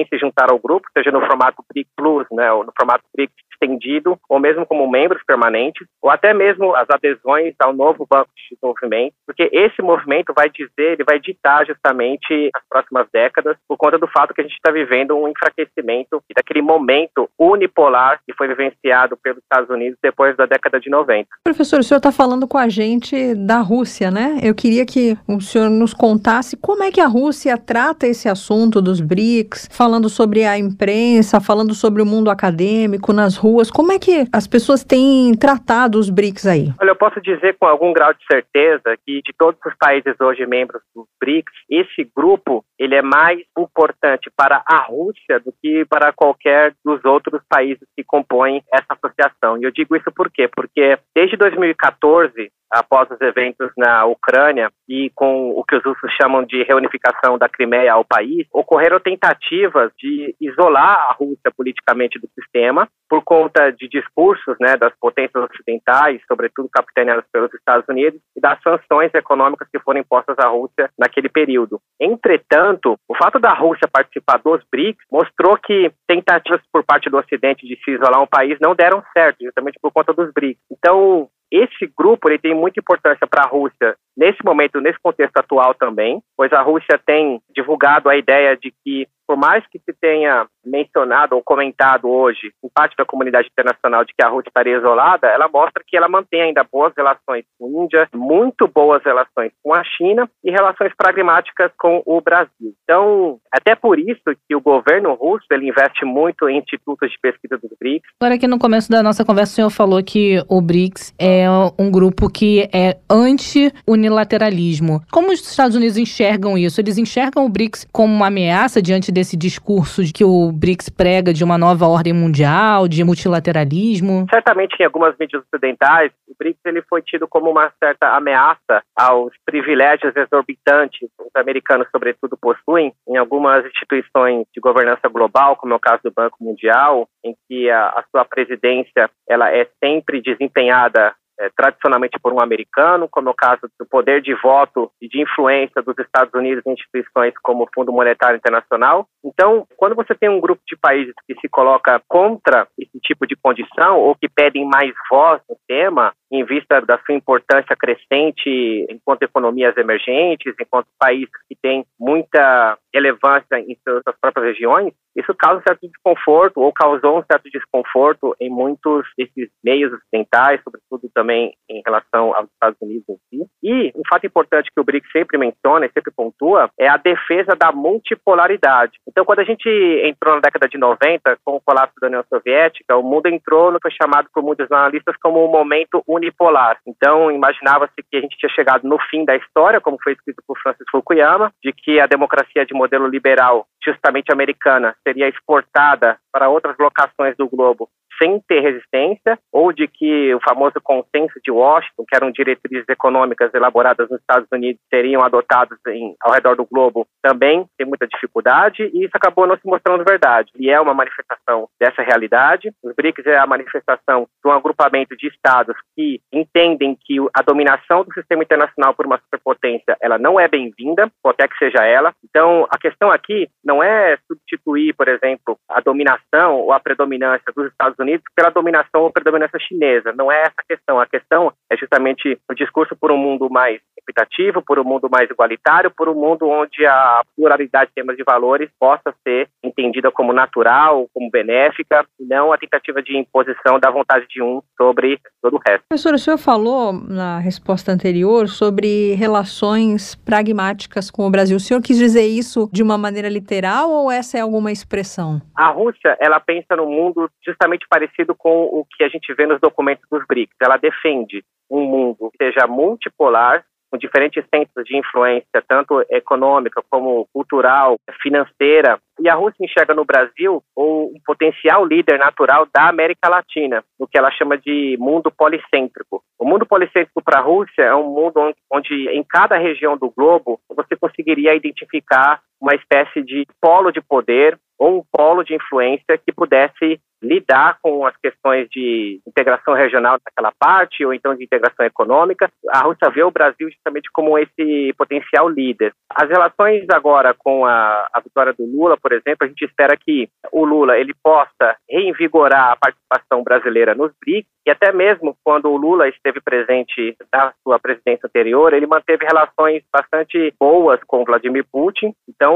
se, juntar ao grupo, seja no formato BRIC Plus, né, ou no formato BRIC estendido, ou mesmo como membros permanentes, ou até mesmo as adesões ao novo Banco de Desenvolvimento, porque esse movimento vai dizer, ele vai ditar justamente as próximas décadas, por conta do fato que a gente está vivendo um enfraquecimento daquele momento unipolar que foi vivenciado pelos Estados Unidos depois da década de 90. Professor, o senhor está falando com a gente da Rússia, né? Eu queria que o senhor nos contasse como é que a Rússia trata esse assunto dos BRICS, falando sobre a imprensa, falando sobre o mundo acadêmico nas ruas. Como é que as pessoas têm tratado os BRICS aí? Olha, eu posso dizer com algum grau de certeza que de todos os países hoje membros dos BRICS, esse grupo ele é mais importante para a Rússia do que para qualquer dos outros países que compõem essa associação. E eu digo isso por quê? Porque desde 2014, após os eventos na Ucrânia e com o que os russos chamam de reunificação da Crimeia ao país, ocorreram tentativas de isolar a Rússia politicamente do sistema por conta de discursos né, das potências ocidentais, sobretudo capitaneadas pelos Estados Unidos, e das sanções econômicas que foram impostas à Rússia naquele período. Entretanto, o fato da Rússia participar dos BRICS mostrou que tentativas por parte do Ocidente de se isolar um país não deram certo, justamente por conta dos BRICS. Então, esse grupo ele tem muita importância para a Rússia nesse momento, nesse contexto atual também, pois a Rússia tem divulgado a ideia de que por mais que se tenha mencionado ou comentado hoje em parte da comunidade internacional de que a Rússia estaria isolada, ela mostra que ela mantém ainda boas relações com a Índia, muito boas relações com a China e relações pragmáticas com o Brasil. Então, até por isso que o governo russo ele investe muito em institutos de pesquisa dos BRICS. Agora aqui no começo da nossa conversa o senhor falou que o BRICS é um grupo que é anti-unilateralismo. Como os Estados Unidos enxergam isso? Eles enxergam o BRICS como uma ameaça diante desse discurso que o BRICS prega de uma nova ordem mundial, de multilateralismo? Certamente em algumas mídias ocidentais, o BRICS ele foi tido como uma certa ameaça aos privilégios exorbitantes que os americanos, sobretudo, possuem em algumas instituições de governança global, como é o caso do Banco Mundial, em que a, a sua presidência ela é sempre desempenhada é, tradicionalmente por um americano, como é o caso do poder de voto e de influência dos Estados Unidos em instituições como o Fundo Monetário Internacional. Então, quando você tem um grupo de países que se coloca contra esse tipo de condição ou que pedem mais voz no tema, em vista da sua importância crescente enquanto economias emergentes, enquanto países que têm muita relevância em suas próprias regiões, isso causa um certo desconforto ou causou um certo desconforto em muitos desses meios ocidentais, sobretudo também em relação aos Estados Unidos em si. E um fato importante que o BRICS sempre menciona e sempre pontua é a defesa da multipolaridade. Então, quando a gente entrou na década de 90, com o colapso da União Soviética, o mundo entrou no que foi chamado por muitos analistas como um momento unipolar. Então, imaginava-se que a gente tinha chegado no fim da história, como foi escrito por Francis Fukuyama, de que a democracia de modelo liberal, justamente americana, seria exportada para outras locações do globo sem ter resistência, ou de que o famoso consenso de Washington, que eram diretrizes econômicas elaboradas nos Estados Unidos, seriam adotados em, ao redor do globo, também tem muita dificuldade, e isso acabou não se mostrando verdade. E é uma manifestação dessa realidade. Os BRICS é a manifestação de um agrupamento de estados que entendem que a dominação do sistema internacional por uma superpotência, ela não é bem-vinda, qualquer que seja ela. Então, a questão aqui não é substituir, por exemplo, a dominação ou a predominância dos Estados Unidos pela dominação ou predominância chinesa. Não é essa a questão. A questão é justamente o discurso por um mundo mais equitativo, por um mundo mais igualitário, por um mundo onde a pluralidade de temas de valores possa ser entendida como natural, como benéfica, e não a tentativa de imposição da vontade de um sobre todo o resto. Professor, o senhor falou na resposta anterior sobre relações pragmáticas com o Brasil. O senhor quis dizer isso de uma maneira literal ou essa é alguma expressão? A Rússia, ela pensa no mundo justamente parecido com o que a gente vê nos documentos dos BRICS. Ela defende um mundo que seja multipolar, com diferentes centros de influência, tanto econômica como cultural, financeira. E a Rússia enxerga no Brasil um potencial líder natural da América Latina, no que ela chama de mundo policêntrico. O mundo policêntrico para a Rússia é um mundo onde, onde, em cada região do globo, você conseguiria identificar uma espécie de polo de poder ou um polo de influência que pudesse lidar com as questões de integração regional naquela parte, ou então de integração econômica. A Rússia vê o Brasil justamente como esse potencial líder. As relações agora com a, a vitória do Lula, por exemplo, a gente espera que o Lula ele possa reinvigorar a participação brasileira nos BRICS, e até mesmo quando o Lula esteve presente na sua presidência anterior, ele manteve relações bastante boas com Vladimir Putin. Então,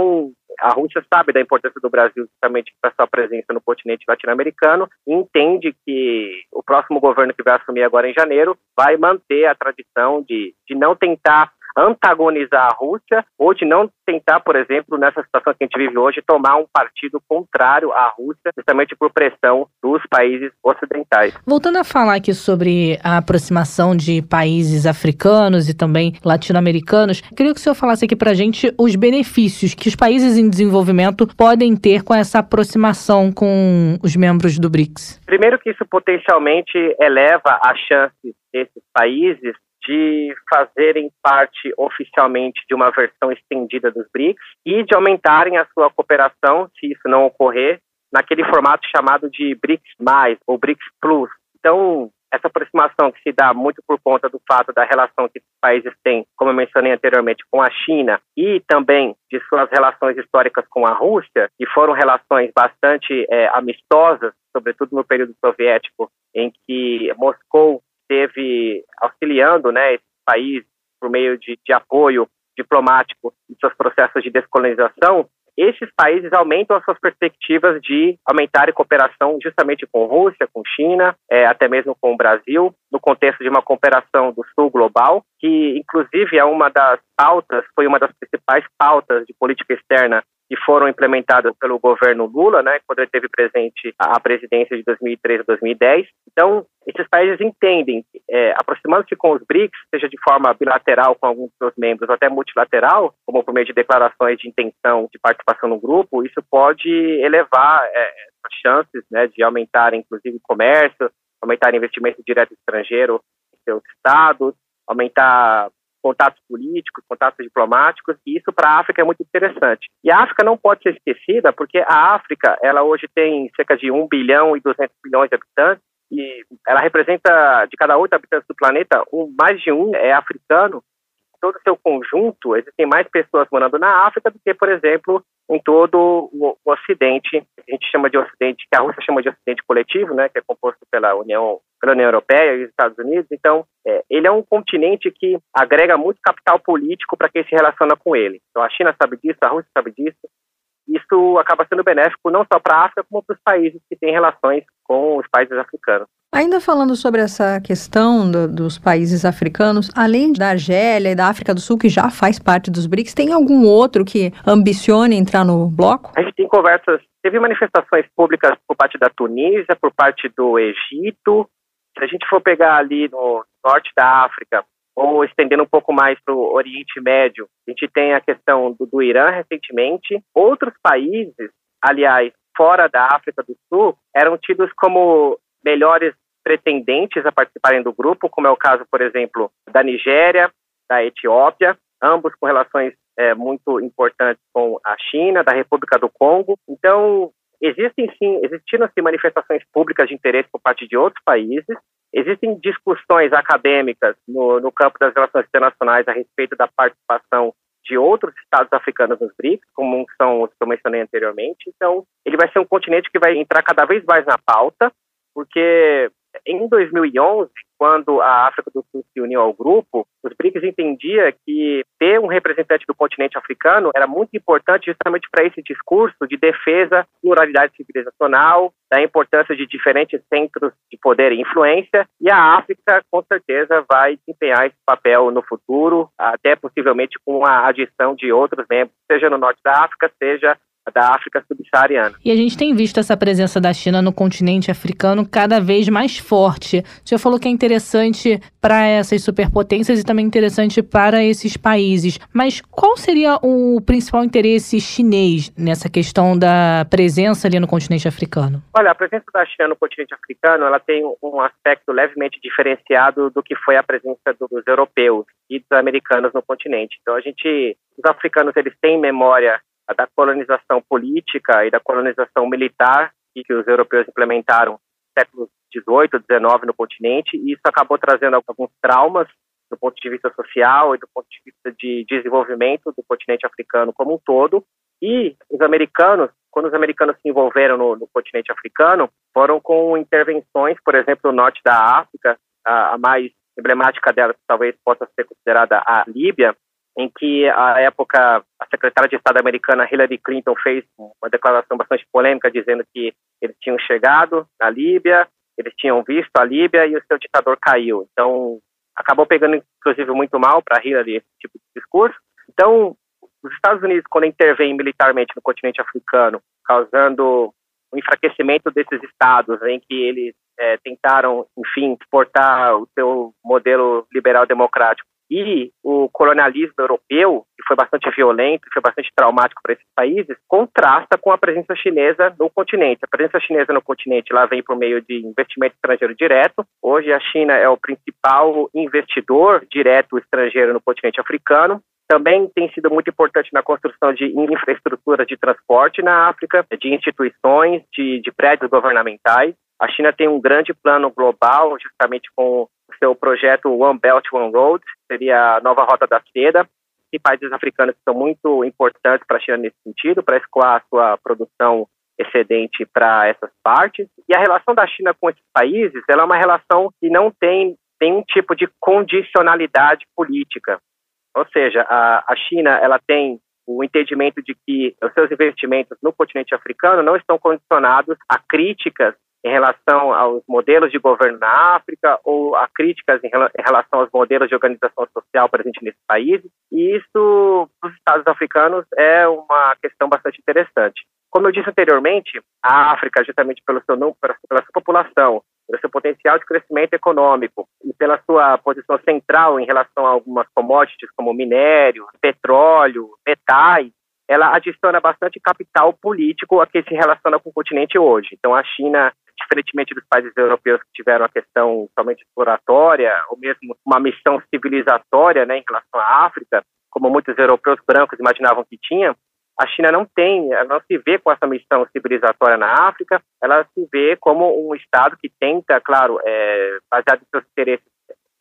a Rússia sabe da importância do Brasil justamente para sua presença no continente latino-americano e entende que o próximo governo que vai assumir agora em janeiro vai manter a tradição de, de não tentar antagonizar a Rússia ou de não tentar, por exemplo, nessa situação que a gente vive hoje, tomar um partido contrário à Rússia, justamente por pressão dos países ocidentais. Voltando a falar aqui sobre a aproximação de países africanos e também latino-americanos, queria que o senhor falasse aqui para a gente os benefícios que os países em desenvolvimento podem ter com essa aproximação com os membros do BRICS. Primeiro que isso potencialmente eleva a chance desses países de fazerem parte oficialmente de uma versão estendida dos BRICS e de aumentarem a sua cooperação, se isso não ocorrer, naquele formato chamado de BRICS ou BRICS Plus. Então, essa aproximação que se dá muito por conta do fato da relação que esses países têm, como eu mencionei anteriormente, com a China e também de suas relações históricas com a Rússia, que foram relações bastante é, amistosas, sobretudo no período soviético, em que Moscou esteve auxiliando né, esse país por meio de, de apoio diplomático em seus processos de descolonização, esses países aumentam as suas perspectivas de aumentar a cooperação justamente com Rússia, com China, é, até mesmo com o Brasil, no contexto de uma cooperação do Sul global, que inclusive é uma das pautas, foi uma das principais pautas de política externa que foram implementadas pelo governo Lula, né, quando ele teve presente a presidência de 2003 a 2010. Então, esses países entendem, é, aproximando-se com os BRICS, seja de forma bilateral com alguns dos seus membros, ou até multilateral, como por meio de declarações de intenção de participação no grupo, isso pode elevar é, as chances né, de aumentar, inclusive, o comércio, aumentar investimento direto estrangeiro em seus estados, aumentar contatos políticos, contatos diplomáticos, e isso para a África é muito interessante. E a África não pode ser esquecida, porque a África, ela hoje tem cerca de 1 bilhão e 200 milhões de habitantes, e ela representa, de cada oito habitantes do planeta, um, mais de um é africano, todo o seu conjunto, existem mais pessoas morando na África do que, por exemplo, em todo o, Ocidente, a gente chama de Ocidente, que a Rússia chama de Ocidente coletivo, né, que é composto pela União, pela União Europeia e os Estados Unidos. Então, é, ele é um continente que agrega muito capital político para quem se relaciona com ele. Então, a China sabe disso, a Rússia sabe disso. Isso acaba sendo benéfico não só para a África, como para os países que têm relações com os países africanos. Ainda falando sobre essa questão do, dos países africanos, além da Argélia e da África do Sul, que já faz parte dos BRICS, tem algum outro que ambicione entrar no bloco? A gente tem conversas, teve manifestações públicas por parte da Tunísia, por parte do Egito. Se a gente for pegar ali no norte da África, ou estendendo um pouco mais para o Oriente Médio, a gente tem a questão do, do Irã recentemente. Outros países, aliás, fora da África do Sul, eram tidos como melhores pretendentes a participarem do grupo, como é o caso, por exemplo, da Nigéria, da Etiópia, ambos com relações é, muito importantes com a China, da República do Congo. Então, existem sim, existiram sim manifestações públicas de interesse por parte de outros países, existem discussões acadêmicas no, no campo das relações internacionais a respeito da participação de outros estados africanos nos BRICS, como são os que eu mencionei anteriormente. Então, ele vai ser um continente que vai entrar cada vez mais na pauta, porque em 2011, quando a África do Sul se uniu ao grupo, os BRICS entendia que ter um representante do continente africano era muito importante justamente para esse discurso de defesa da pluralidade civilizacional, da importância de diferentes centros de poder e influência, e a África, com certeza, vai desempenhar esse papel no futuro, até possivelmente com a adição de outros membros, seja no norte da África, seja da África subsaariana. E a gente tem visto essa presença da China no continente africano cada vez mais forte. Você falou que é interessante para essas superpotências e também interessante para esses países. Mas qual seria o principal interesse chinês nessa questão da presença ali no continente africano? Olha, a presença da China no continente africano, ela tem um aspecto levemente diferenciado do que foi a presença dos europeus e dos americanos no continente. Então a gente, os africanos, eles têm memória da colonização política e da colonização militar que os europeus implementaram no século XVIII, XIX no continente, e isso acabou trazendo alguns traumas do ponto de vista social e do ponto de vista de desenvolvimento do continente africano como um todo. E os americanos, quando os americanos se envolveram no, no continente africano, foram com intervenções, por exemplo, no norte da África, a, a mais emblemática delas talvez possa ser considerada a Líbia, em que a época a secretária de Estado americana Hillary Clinton fez uma declaração bastante polêmica dizendo que eles tinham chegado na Líbia, eles tinham visto a Líbia e o seu ditador caiu. Então, acabou pegando inclusive muito mal para Hillary esse tipo de discurso. Então, os Estados Unidos, quando intervêm militarmente no continente africano, causando um enfraquecimento desses estados em que eles é, tentaram, enfim, exportar o seu modelo liberal democrático e o colonialismo europeu, que foi bastante violento, foi bastante traumático para esses países, contrasta com a presença chinesa no continente. A presença chinesa no continente lá vem por meio de investimento estrangeiro direto. Hoje a China é o principal investidor direto estrangeiro no continente africano. Também tem sido muito importante na construção de infraestrutura de transporte na África, de instituições, de, de prédios governamentais. A China tem um grande plano global, justamente com seu projeto One Belt, One Road, seria a nova rota da seda. E países africanos são muito importantes para a China nesse sentido, para escoar a sua produção excedente para essas partes. E a relação da China com esses países, ela é uma relação que não tem tem um tipo de condicionalidade política. Ou seja, a, a China ela tem o entendimento de que os seus investimentos no continente africano não estão condicionados a críticas em relação aos modelos de governo na África ou a críticas em relação aos modelos de organização social presentes nesse país. E isso, para os Estados africanos, é uma questão bastante interessante. Como eu disse anteriormente, a África, justamente pelo seu, pela sua população, pelo seu potencial de crescimento econômico e pela sua posição central em relação a algumas commodities como minério, petróleo, metais, ela adiciona bastante capital político a que se relaciona com o continente hoje. Então, a China diferentemente dos países europeus que tiveram a questão somente exploratória, ou mesmo uma missão civilizatória né, em relação à África, como muitos europeus brancos imaginavam que tinha, a China não tem, ela não se vê com essa missão civilizatória na África, ela se vê como um Estado que tenta, claro, é, baseado em seus interesses,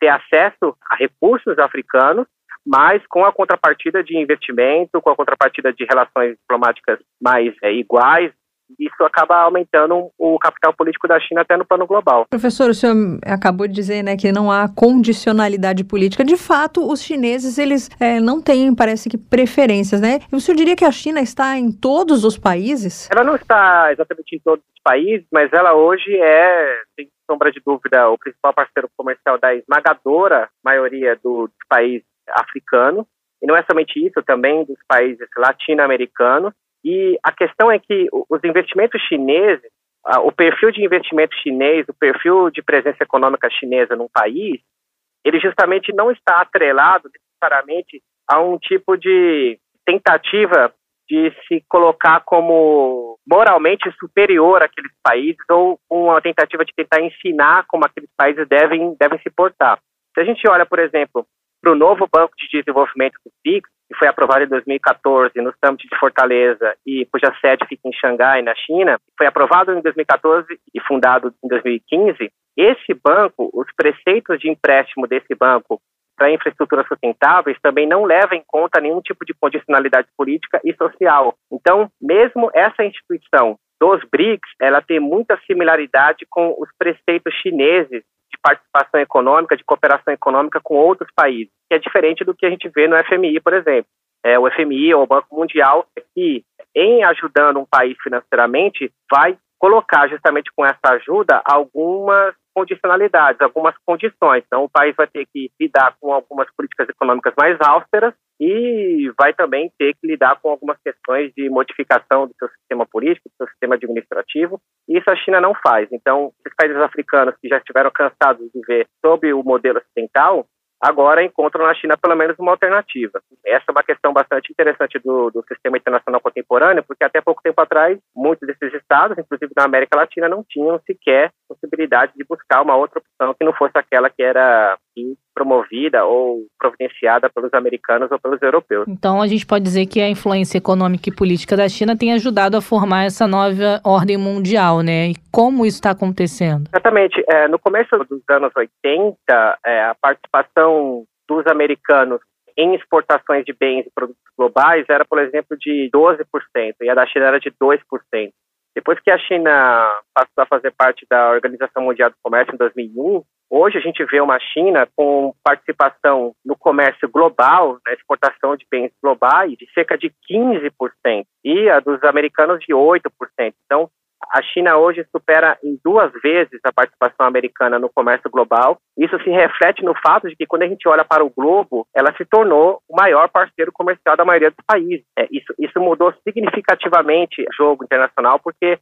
ter acesso a recursos africanos, mas com a contrapartida de investimento, com a contrapartida de relações diplomáticas mais é, iguais, isso acaba aumentando o capital político da China até no plano global. Professor, o senhor acabou de dizer né, que não há condicionalidade política. De fato, os chineses eles é, não têm, parece que, preferências, né? O senhor diria que a China está em todos os países? Ela não está exatamente em todos os países, mas ela hoje é, sem sombra de dúvida, o principal parceiro comercial da esmagadora maioria dos países africanos. E não é somente isso, também dos países latino-americanos e a questão é que os investimentos chineses, o perfil de investimento chinês, o perfil de presença econômica chinesa num país, ele justamente não está atrelado necessariamente a um tipo de tentativa de se colocar como moralmente superior àqueles países ou uma tentativa de tentar ensinar como aqueles países devem, devem se portar. Se a gente olha, por exemplo, para o novo Banco de Desenvolvimento do BRICS, que foi aprovado em 2014 no Summit de Fortaleza e cuja sede fica em Xangai, na China, foi aprovado em 2014 e fundado em 2015, esse banco, os preceitos de empréstimo desse banco para infraestruturas sustentáveis também não levam em conta nenhum tipo de condicionalidade política e social. Então, mesmo essa instituição dos BRICS, ela tem muita similaridade com os preceitos chineses de participação econômica, de cooperação econômica com outros países, que é diferente do que a gente vê no FMI, por exemplo. É, o FMI, ou o Banco Mundial, que em ajudando um país financeiramente, vai colocar justamente com essa ajuda algumas condicionalidades, algumas condições. Então, o país vai ter que lidar com algumas políticas econômicas mais austeras e vai também ter que lidar com algumas questões de modificação do seu sistema político, do seu sistema administrativo, e isso a China não faz. Então, os países africanos que já estiveram cansados de ver sob o modelo ocidental, agora encontram na China pelo menos uma alternativa. Essa é uma questão bastante interessante do, do, sistema internacional contemporâneo, porque até pouco tempo atrás, muitos desses estados, inclusive na América Latina, não tinham sequer possibilidade de buscar uma outra opção que não fosse aquela que era promovida ou providenciada pelos americanos ou pelos europeus. Então a gente pode dizer que a influência econômica e política da China tem ajudado a formar essa nova ordem mundial, né? E como isso está acontecendo? Exatamente. É, no começo dos anos 80, é, a participação dos americanos em exportações de bens e produtos globais era, por exemplo, de 12%, e a da China era de 2%. Depois que a China passou a fazer parte da Organização Mundial do Comércio em 2001, hoje a gente vê uma China com participação no comércio global, na exportação de bens globais, de cerca de 15%, e a dos americanos de 8%. Então, a China hoje supera em duas vezes a participação americana no comércio global. Isso se reflete no fato de que, quando a gente olha para o globo, ela se tornou o maior parceiro comercial da maioria dos países. É, isso, isso mudou significativamente o jogo internacional, porque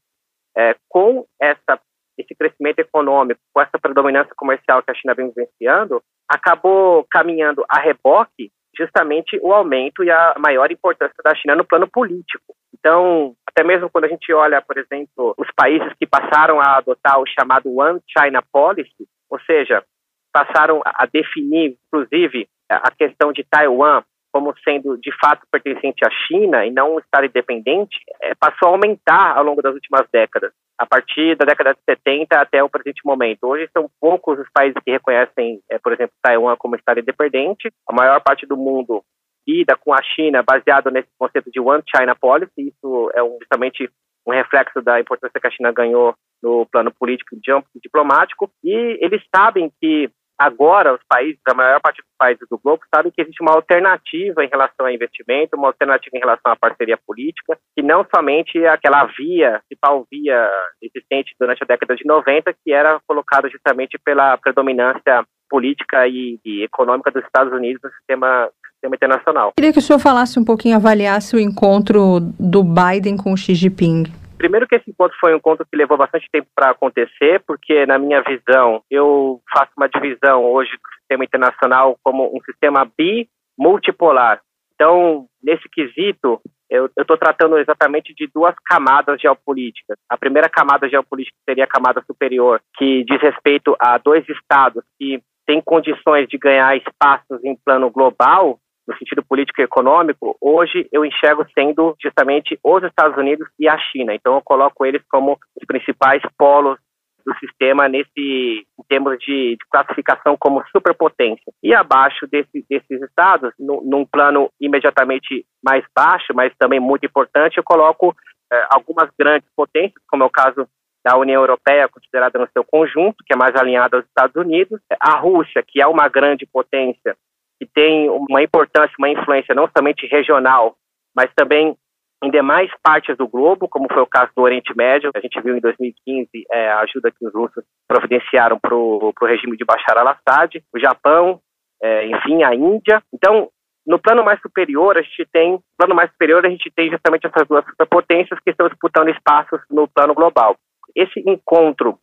é, com essa, esse crescimento econômico, com essa predominância comercial que a China vem vivenciando, acabou caminhando a reboque justamente o aumento e a maior importância da China no plano político. Então, até mesmo quando a gente olha, por exemplo, os países que passaram a adotar o chamado One China Policy, ou seja, passaram a definir, inclusive, a questão de Taiwan como sendo de fato pertencente à China e não um Estado independente, é, passou a aumentar ao longo das últimas décadas, a partir da década de 70 até o presente momento. Hoje são poucos os países que reconhecem, é, por exemplo, Taiwan como Estado independente. A maior parte do mundo lida com a China baseado nesse conceito de One China Policy. Isso é um, justamente um reflexo da importância que a China ganhou no plano político e diplomático. E eles sabem que agora os países, a maior parte dos países do globo, sabem que existe uma alternativa em relação a investimento, uma alternativa em relação à parceria política, que não somente aquela via, principal via existente durante a década de 90, que era colocada justamente pela predominância política e, e econômica dos Estados Unidos no sistema sistema internacional. Queria que o senhor falasse um pouquinho, avaliasse o encontro do Biden com o Xi Jinping. Primeiro que esse encontro foi um encontro que levou bastante tempo para acontecer, porque na minha visão, eu faço uma divisão hoje do sistema internacional como um sistema bimultipolar. Então, nesse quesito, eu estou tratando exatamente de duas camadas geopolíticas. A primeira camada geopolítica seria a camada superior, que diz respeito a dois estados que têm condições de ganhar espaços em plano global no sentido político e econômico, hoje eu enxergo sendo justamente os Estados Unidos e a China. Então eu coloco eles como os principais polos do sistema nesse em termos de, de classificação como superpotência. E abaixo desse, desses estados, no, num plano imediatamente mais baixo, mas também muito importante, eu coloco eh, algumas grandes potências, como é o caso da União Europeia, considerada no seu conjunto, que é mais alinhada aos Estados Unidos, a Rússia, que é uma grande potência, que tem uma importância, uma influência não somente regional, mas também em demais partes do globo, como foi o caso do Oriente Médio. A gente viu em 2015 é, a ajuda que os russos providenciaram para o regime de Bashar al-Assad, o Japão, é, enfim, a Índia. Então, no plano mais superior, a gente tem, no plano mais superior, a gente tem justamente essas duas superpotências que estão disputando espaços no plano global. Esse encontro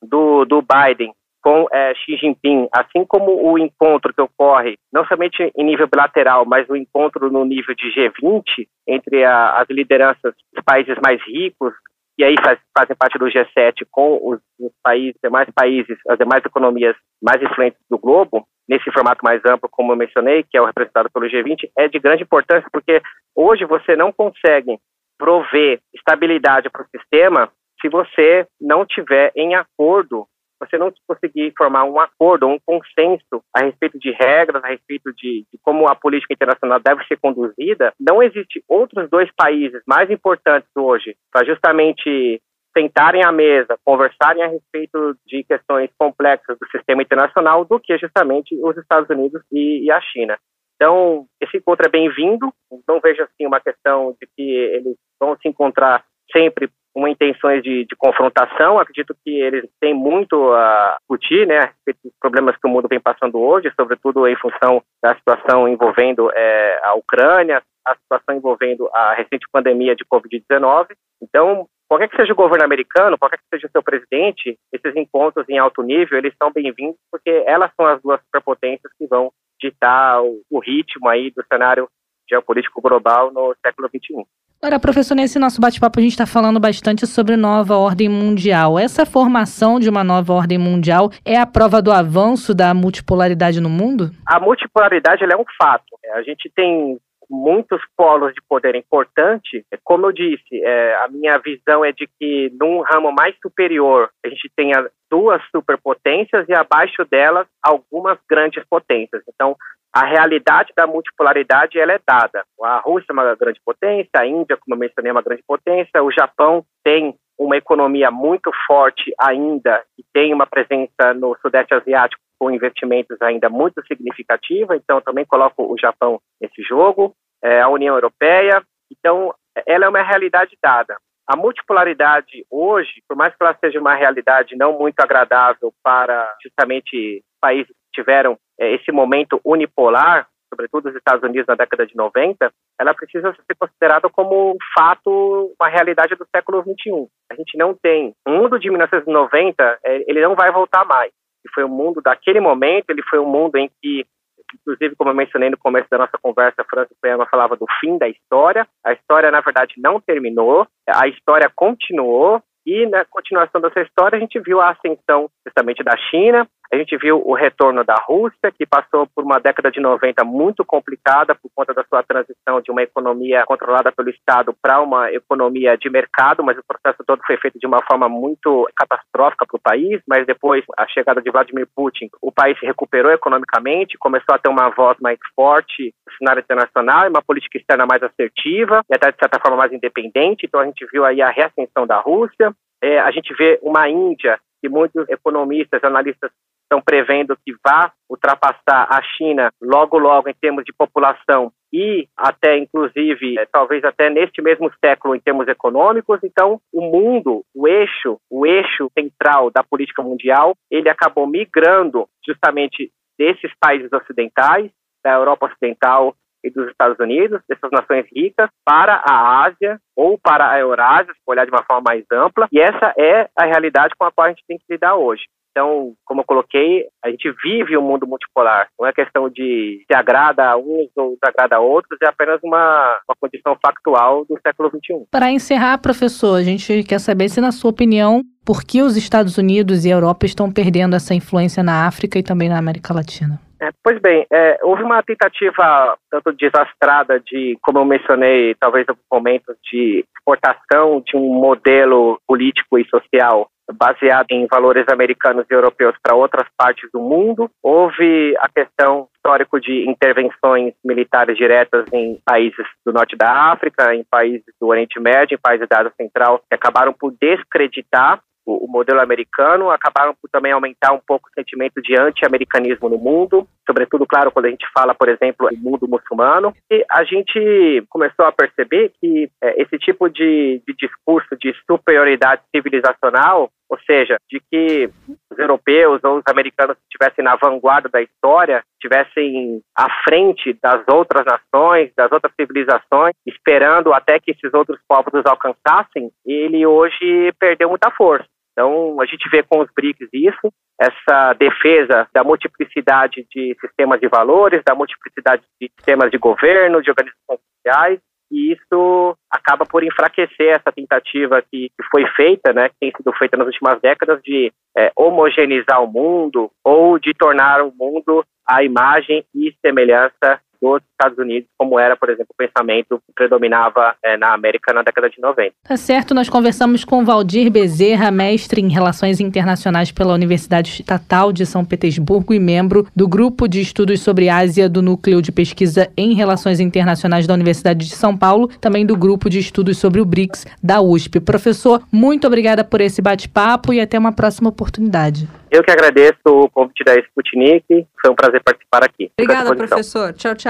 do, do Biden com é, Xi Jinping, assim como o encontro que ocorre, não somente em nível bilateral, mas o encontro no nível de G20, entre a, as lideranças dos países mais ricos, e aí faz, fazem parte do G7 com os, os países, demais países, as demais economias mais influentes do globo, nesse formato mais amplo, como eu mencionei, que é o representado pelo G20, é de grande importância, porque hoje você não consegue prover estabilidade para o sistema se você não tiver em acordo você não conseguir formar um acordo, um consenso a respeito de regras, a respeito de, de, como a política internacional deve ser conduzida, não existe outros dois países mais importantes hoje para justamente sentarem à mesa, conversarem a respeito de questões complexas do sistema internacional do que justamente os Estados Unidos e, e a China. Então, esse encontro é bem-vindo. Não vejo assim uma questão de que eles vão se encontrar sempre com intenções de, de, confrontação. Acredito que eles têm muito a discutir, né, dos problemas que o mundo vem passando hoje, sobretudo em função da situação envolvendo é, a Ucrânia, a situação envolvendo a recente pandemia de Covid-19. Então, qualquer que seja o governo americano, qualquer que seja o seu presidente, esses encontros em alto nível, eles são bem-vindos porque elas são as duas superpotências que vão ditar o, o ritmo aí do cenário geopolítico global no século XXI. Agora, professor, nesse nosso bate-papo a gente está falando bastante sobre nova ordem mundial. Essa formação de uma nova ordem mundial é a prova do avanço da multipolaridade no mundo? A multipolaridade é um fato. A gente tem muitos polos de poder importante. Como eu disse, é, a minha visão é de que num ramo mais superior a gente tenha duas superpotências e abaixo delas algumas grandes potências. Então, a realidade da multipolaridade ela é dada. A Rússia é uma grande potência, a Índia, como eu mencionei, é uma grande potência, o Japão tem uma economia muito forte ainda e tem uma presença no Sudeste Asiático com investimentos ainda muito significativa, então também coloco o Japão nesse jogo, é, a União Europeia, então ela é uma realidade dada. A multipolaridade hoje, por mais que ela seja uma realidade não muito agradável para justamente países que tiveram é, esse momento unipolar, sobretudo os Estados Unidos na década de 90, ela precisa ser considerada como um fato, uma realidade do século 21. A gente não tem. O mundo de 1990, é, ele não vai voltar mais. E foi o mundo daquele momento, ele foi um mundo em que inclusive, como eu mencionei no começo da nossa conversa, a França Poema falava do fim da história. A história, na verdade, não terminou, a história continuou, e na continuação dessa história, a gente viu a ascensão justamente da China, a gente viu o retorno da Rússia, que passou por uma década de 90 muito complicada por conta da sua transição de uma economia controlada pelo Estado para uma economia de mercado, mas o processo todo foi feito de uma forma muito catastrófica para o país. Mas depois, a chegada de Vladimir Putin, o país se recuperou economicamente, começou a ter uma voz mais forte no cenário internacional uma política externa mais assertiva e até, de certa forma, mais independente. Então, a gente viu aí a reascensão da Rússia. É, a gente vê uma Índia que muitos economistas, analistas estão prevendo que vá ultrapassar a China logo, logo em termos de população e até, inclusive, é, talvez até neste mesmo século em termos econômicos. Então, o mundo, o eixo, o eixo central da política mundial, ele acabou migrando justamente desses países ocidentais, da Europa Ocidental e dos Estados Unidos, dessas nações ricas, para a Ásia ou para a Eurásia, se olhar de uma forma mais ampla, e essa é a realidade com a qual a gente tem que lidar hoje. Então, como eu coloquei, a gente vive um mundo multipolar. Não é questão de se agrada a uns ou desagrada a outros, é apenas uma, uma condição factual do século XXI. Para encerrar, professor, a gente quer saber se, na sua opinião, por que os Estados Unidos e a Europa estão perdendo essa influência na África e também na América Latina? É, pois bem, é, houve uma tentativa tanto desastrada de, como eu mencionei, talvez alguns momentos, de exportação de um modelo político e social baseado em valores americanos e europeus para outras partes do mundo. Houve a questão histórico de intervenções militares diretas em países do norte da África, em países do Oriente Médio, em países da Ásia Central, que acabaram por descreditar o, modelo americano, acabaram por também aumentar um pouco o sentimento de anti-americanismo no mundo, sobretudo, claro, quando a gente fala, por exemplo, do mundo muçulmano. E a gente começou a perceber que é, esse tipo de, de discurso de superioridade civilizacional, ou seja, de que os europeus ou os americanos estivessem na vanguarda da história, estivessem à frente das outras nações, das outras civilizações, esperando até que esses outros povos os alcançassem, ele hoje perdeu muita força. Então, a gente vê com os BRICS isso, essa defesa da multiplicidade de sistemas de valores, da multiplicidade de sistemas de governo, de organizações sociais, e isso acaba por enfraquecer essa tentativa que, que, foi feita, né, que tem sido feita nas últimas décadas de é, homogeneizar o mundo ou de tornar o mundo a imagem e semelhança dos Estados Unidos, como era, por exemplo, o pensamento que predominava é, na América na década de 90. Tá certo, nós conversamos com Valdir Bezerra, mestre em Relações Internacionais pela Universidade Estatal de São Petersburgo e membro do Grupo de Estudos sobre Ásia do Núcleo de Pesquisa em Relações Internacionais da Universidade de São Paulo, também do Grupo de Estudos sobre o BRICS da USP. Professor, muito obrigada por esse bate-papo e até uma próxima oportunidade. Eu que agradeço o convite da Sputnik. Foi um prazer participar aqui. Obrigada, professor. Tchau, tchau.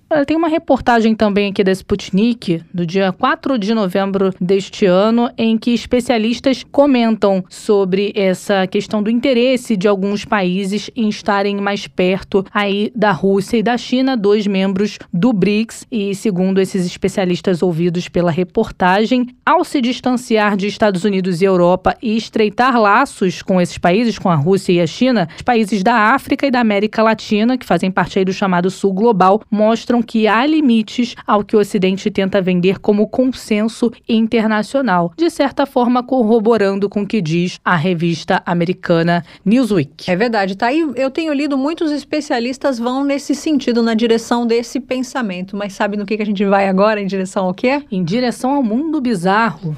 Tem uma reportagem também aqui da Sputnik, do dia 4 de novembro deste ano, em que especialistas comentam sobre essa questão do interesse de alguns países em estarem mais perto aí da Rússia e da China, dois membros do BRICS. E segundo esses especialistas ouvidos pela reportagem, ao se distanciar de Estados Unidos e Europa e estreitar laços com esses países, com a Rússia e a China, os países da África e da América Latina, que fazem parte aí do chamado Sul Global, mostram que há limites ao que o Ocidente tenta vender como consenso internacional, de certa forma corroborando com o que diz a revista americana Newsweek. É verdade, tá aí. Eu tenho lido muitos especialistas vão nesse sentido, na direção desse pensamento. Mas sabe no que, que a gente vai agora? Em direção ao quê? Em direção ao mundo bizarro.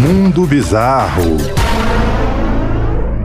Mundo bizarro.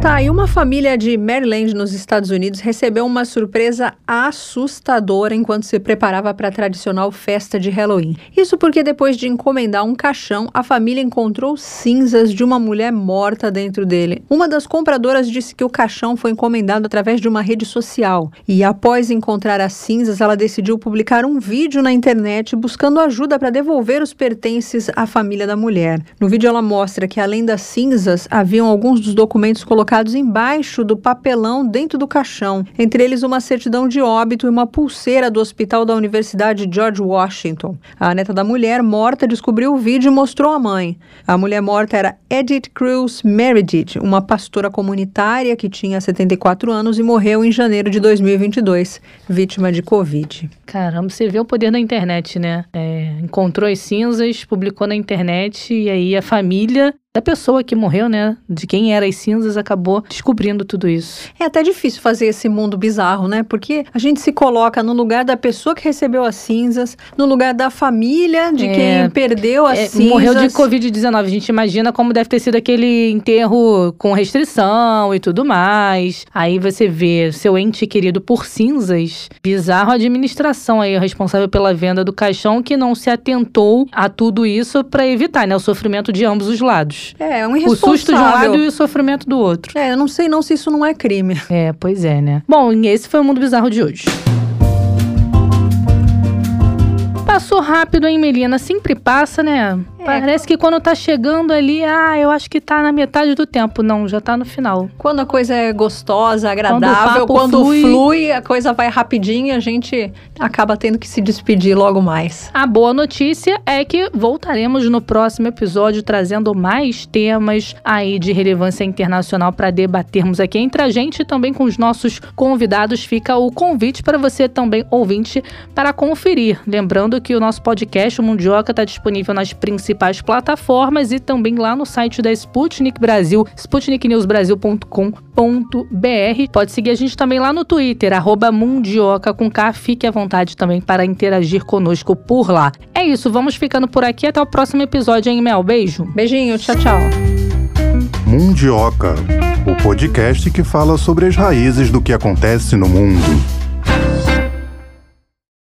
Tá, e uma família de Maryland, nos Estados Unidos, recebeu uma surpresa assustadora enquanto se preparava para a tradicional festa de Halloween. Isso porque depois de encomendar um caixão, a família encontrou cinzas de uma mulher morta dentro dele. Uma das compradoras disse que o caixão foi encomendado através de uma rede social e após encontrar as cinzas, ela decidiu publicar um vídeo na internet buscando ajuda para devolver os pertences à família da mulher. No vídeo ela mostra que além das cinzas, haviam alguns dos documentos colocados colocados embaixo do papelão dentro do caixão, entre eles uma certidão de óbito e uma pulseira do Hospital da Universidade George Washington. A neta da mulher morta descobriu o vídeo e mostrou à mãe. A mulher morta era Edith Cruz Meredith, uma pastora comunitária que tinha 74 anos e morreu em janeiro de 2022, vítima de Covid. Caramba, você vê o poder da internet, né? É, encontrou as cinzas, publicou na internet e aí a família da pessoa que morreu, né? De quem era as cinzas, acabou descobrindo tudo isso. É até difícil fazer esse mundo bizarro, né? Porque a gente se coloca no lugar da pessoa que recebeu as cinzas, no lugar da família de é, quem perdeu as é, cinzas. Morreu de Covid-19. A gente imagina como deve ter sido aquele enterro com restrição e tudo mais. Aí você vê seu ente querido por cinzas. Bizarro a administração aí, responsável pela venda do caixão, que não se atentou a tudo isso para evitar né, o sofrimento de ambos os lados. É, um O irresponsável. susto de um lado e o sofrimento do outro. É, eu não sei não se isso não é crime. É, pois é, né? Bom, e esse foi o Mundo Bizarro de hoje. Passou rápido, hein, Melina? Sempre passa, né? Parece que quando tá chegando ali, ah, eu acho que tá na metade do tempo. Não, já tá no final. Quando a coisa é gostosa, agradável, papo quando, flui. flui. a coisa vai rapidinho, a gente acaba tendo que se despedir logo mais. A boa notícia é que voltaremos no próximo episódio trazendo mais temas aí de relevância internacional para debatermos aqui entre a gente e também com os nossos convidados. Fica o convite para você também, ouvinte, para conferir. Lembrando que o nosso podcast, o Mundioca, está disponível nas principais plataformas e também lá no site da Sputnik Brasil, sputniknewsbrasil.com.br. Pode seguir a gente também lá no Twitter, arroba Mundioca com K. Fique à vontade também para interagir conosco por lá. É isso, vamos ficando por aqui. Até o próximo episódio, hein, Mel? Beijo. Beijinho, tchau, tchau. Mundioca, o podcast que fala sobre as raízes do que acontece no mundo.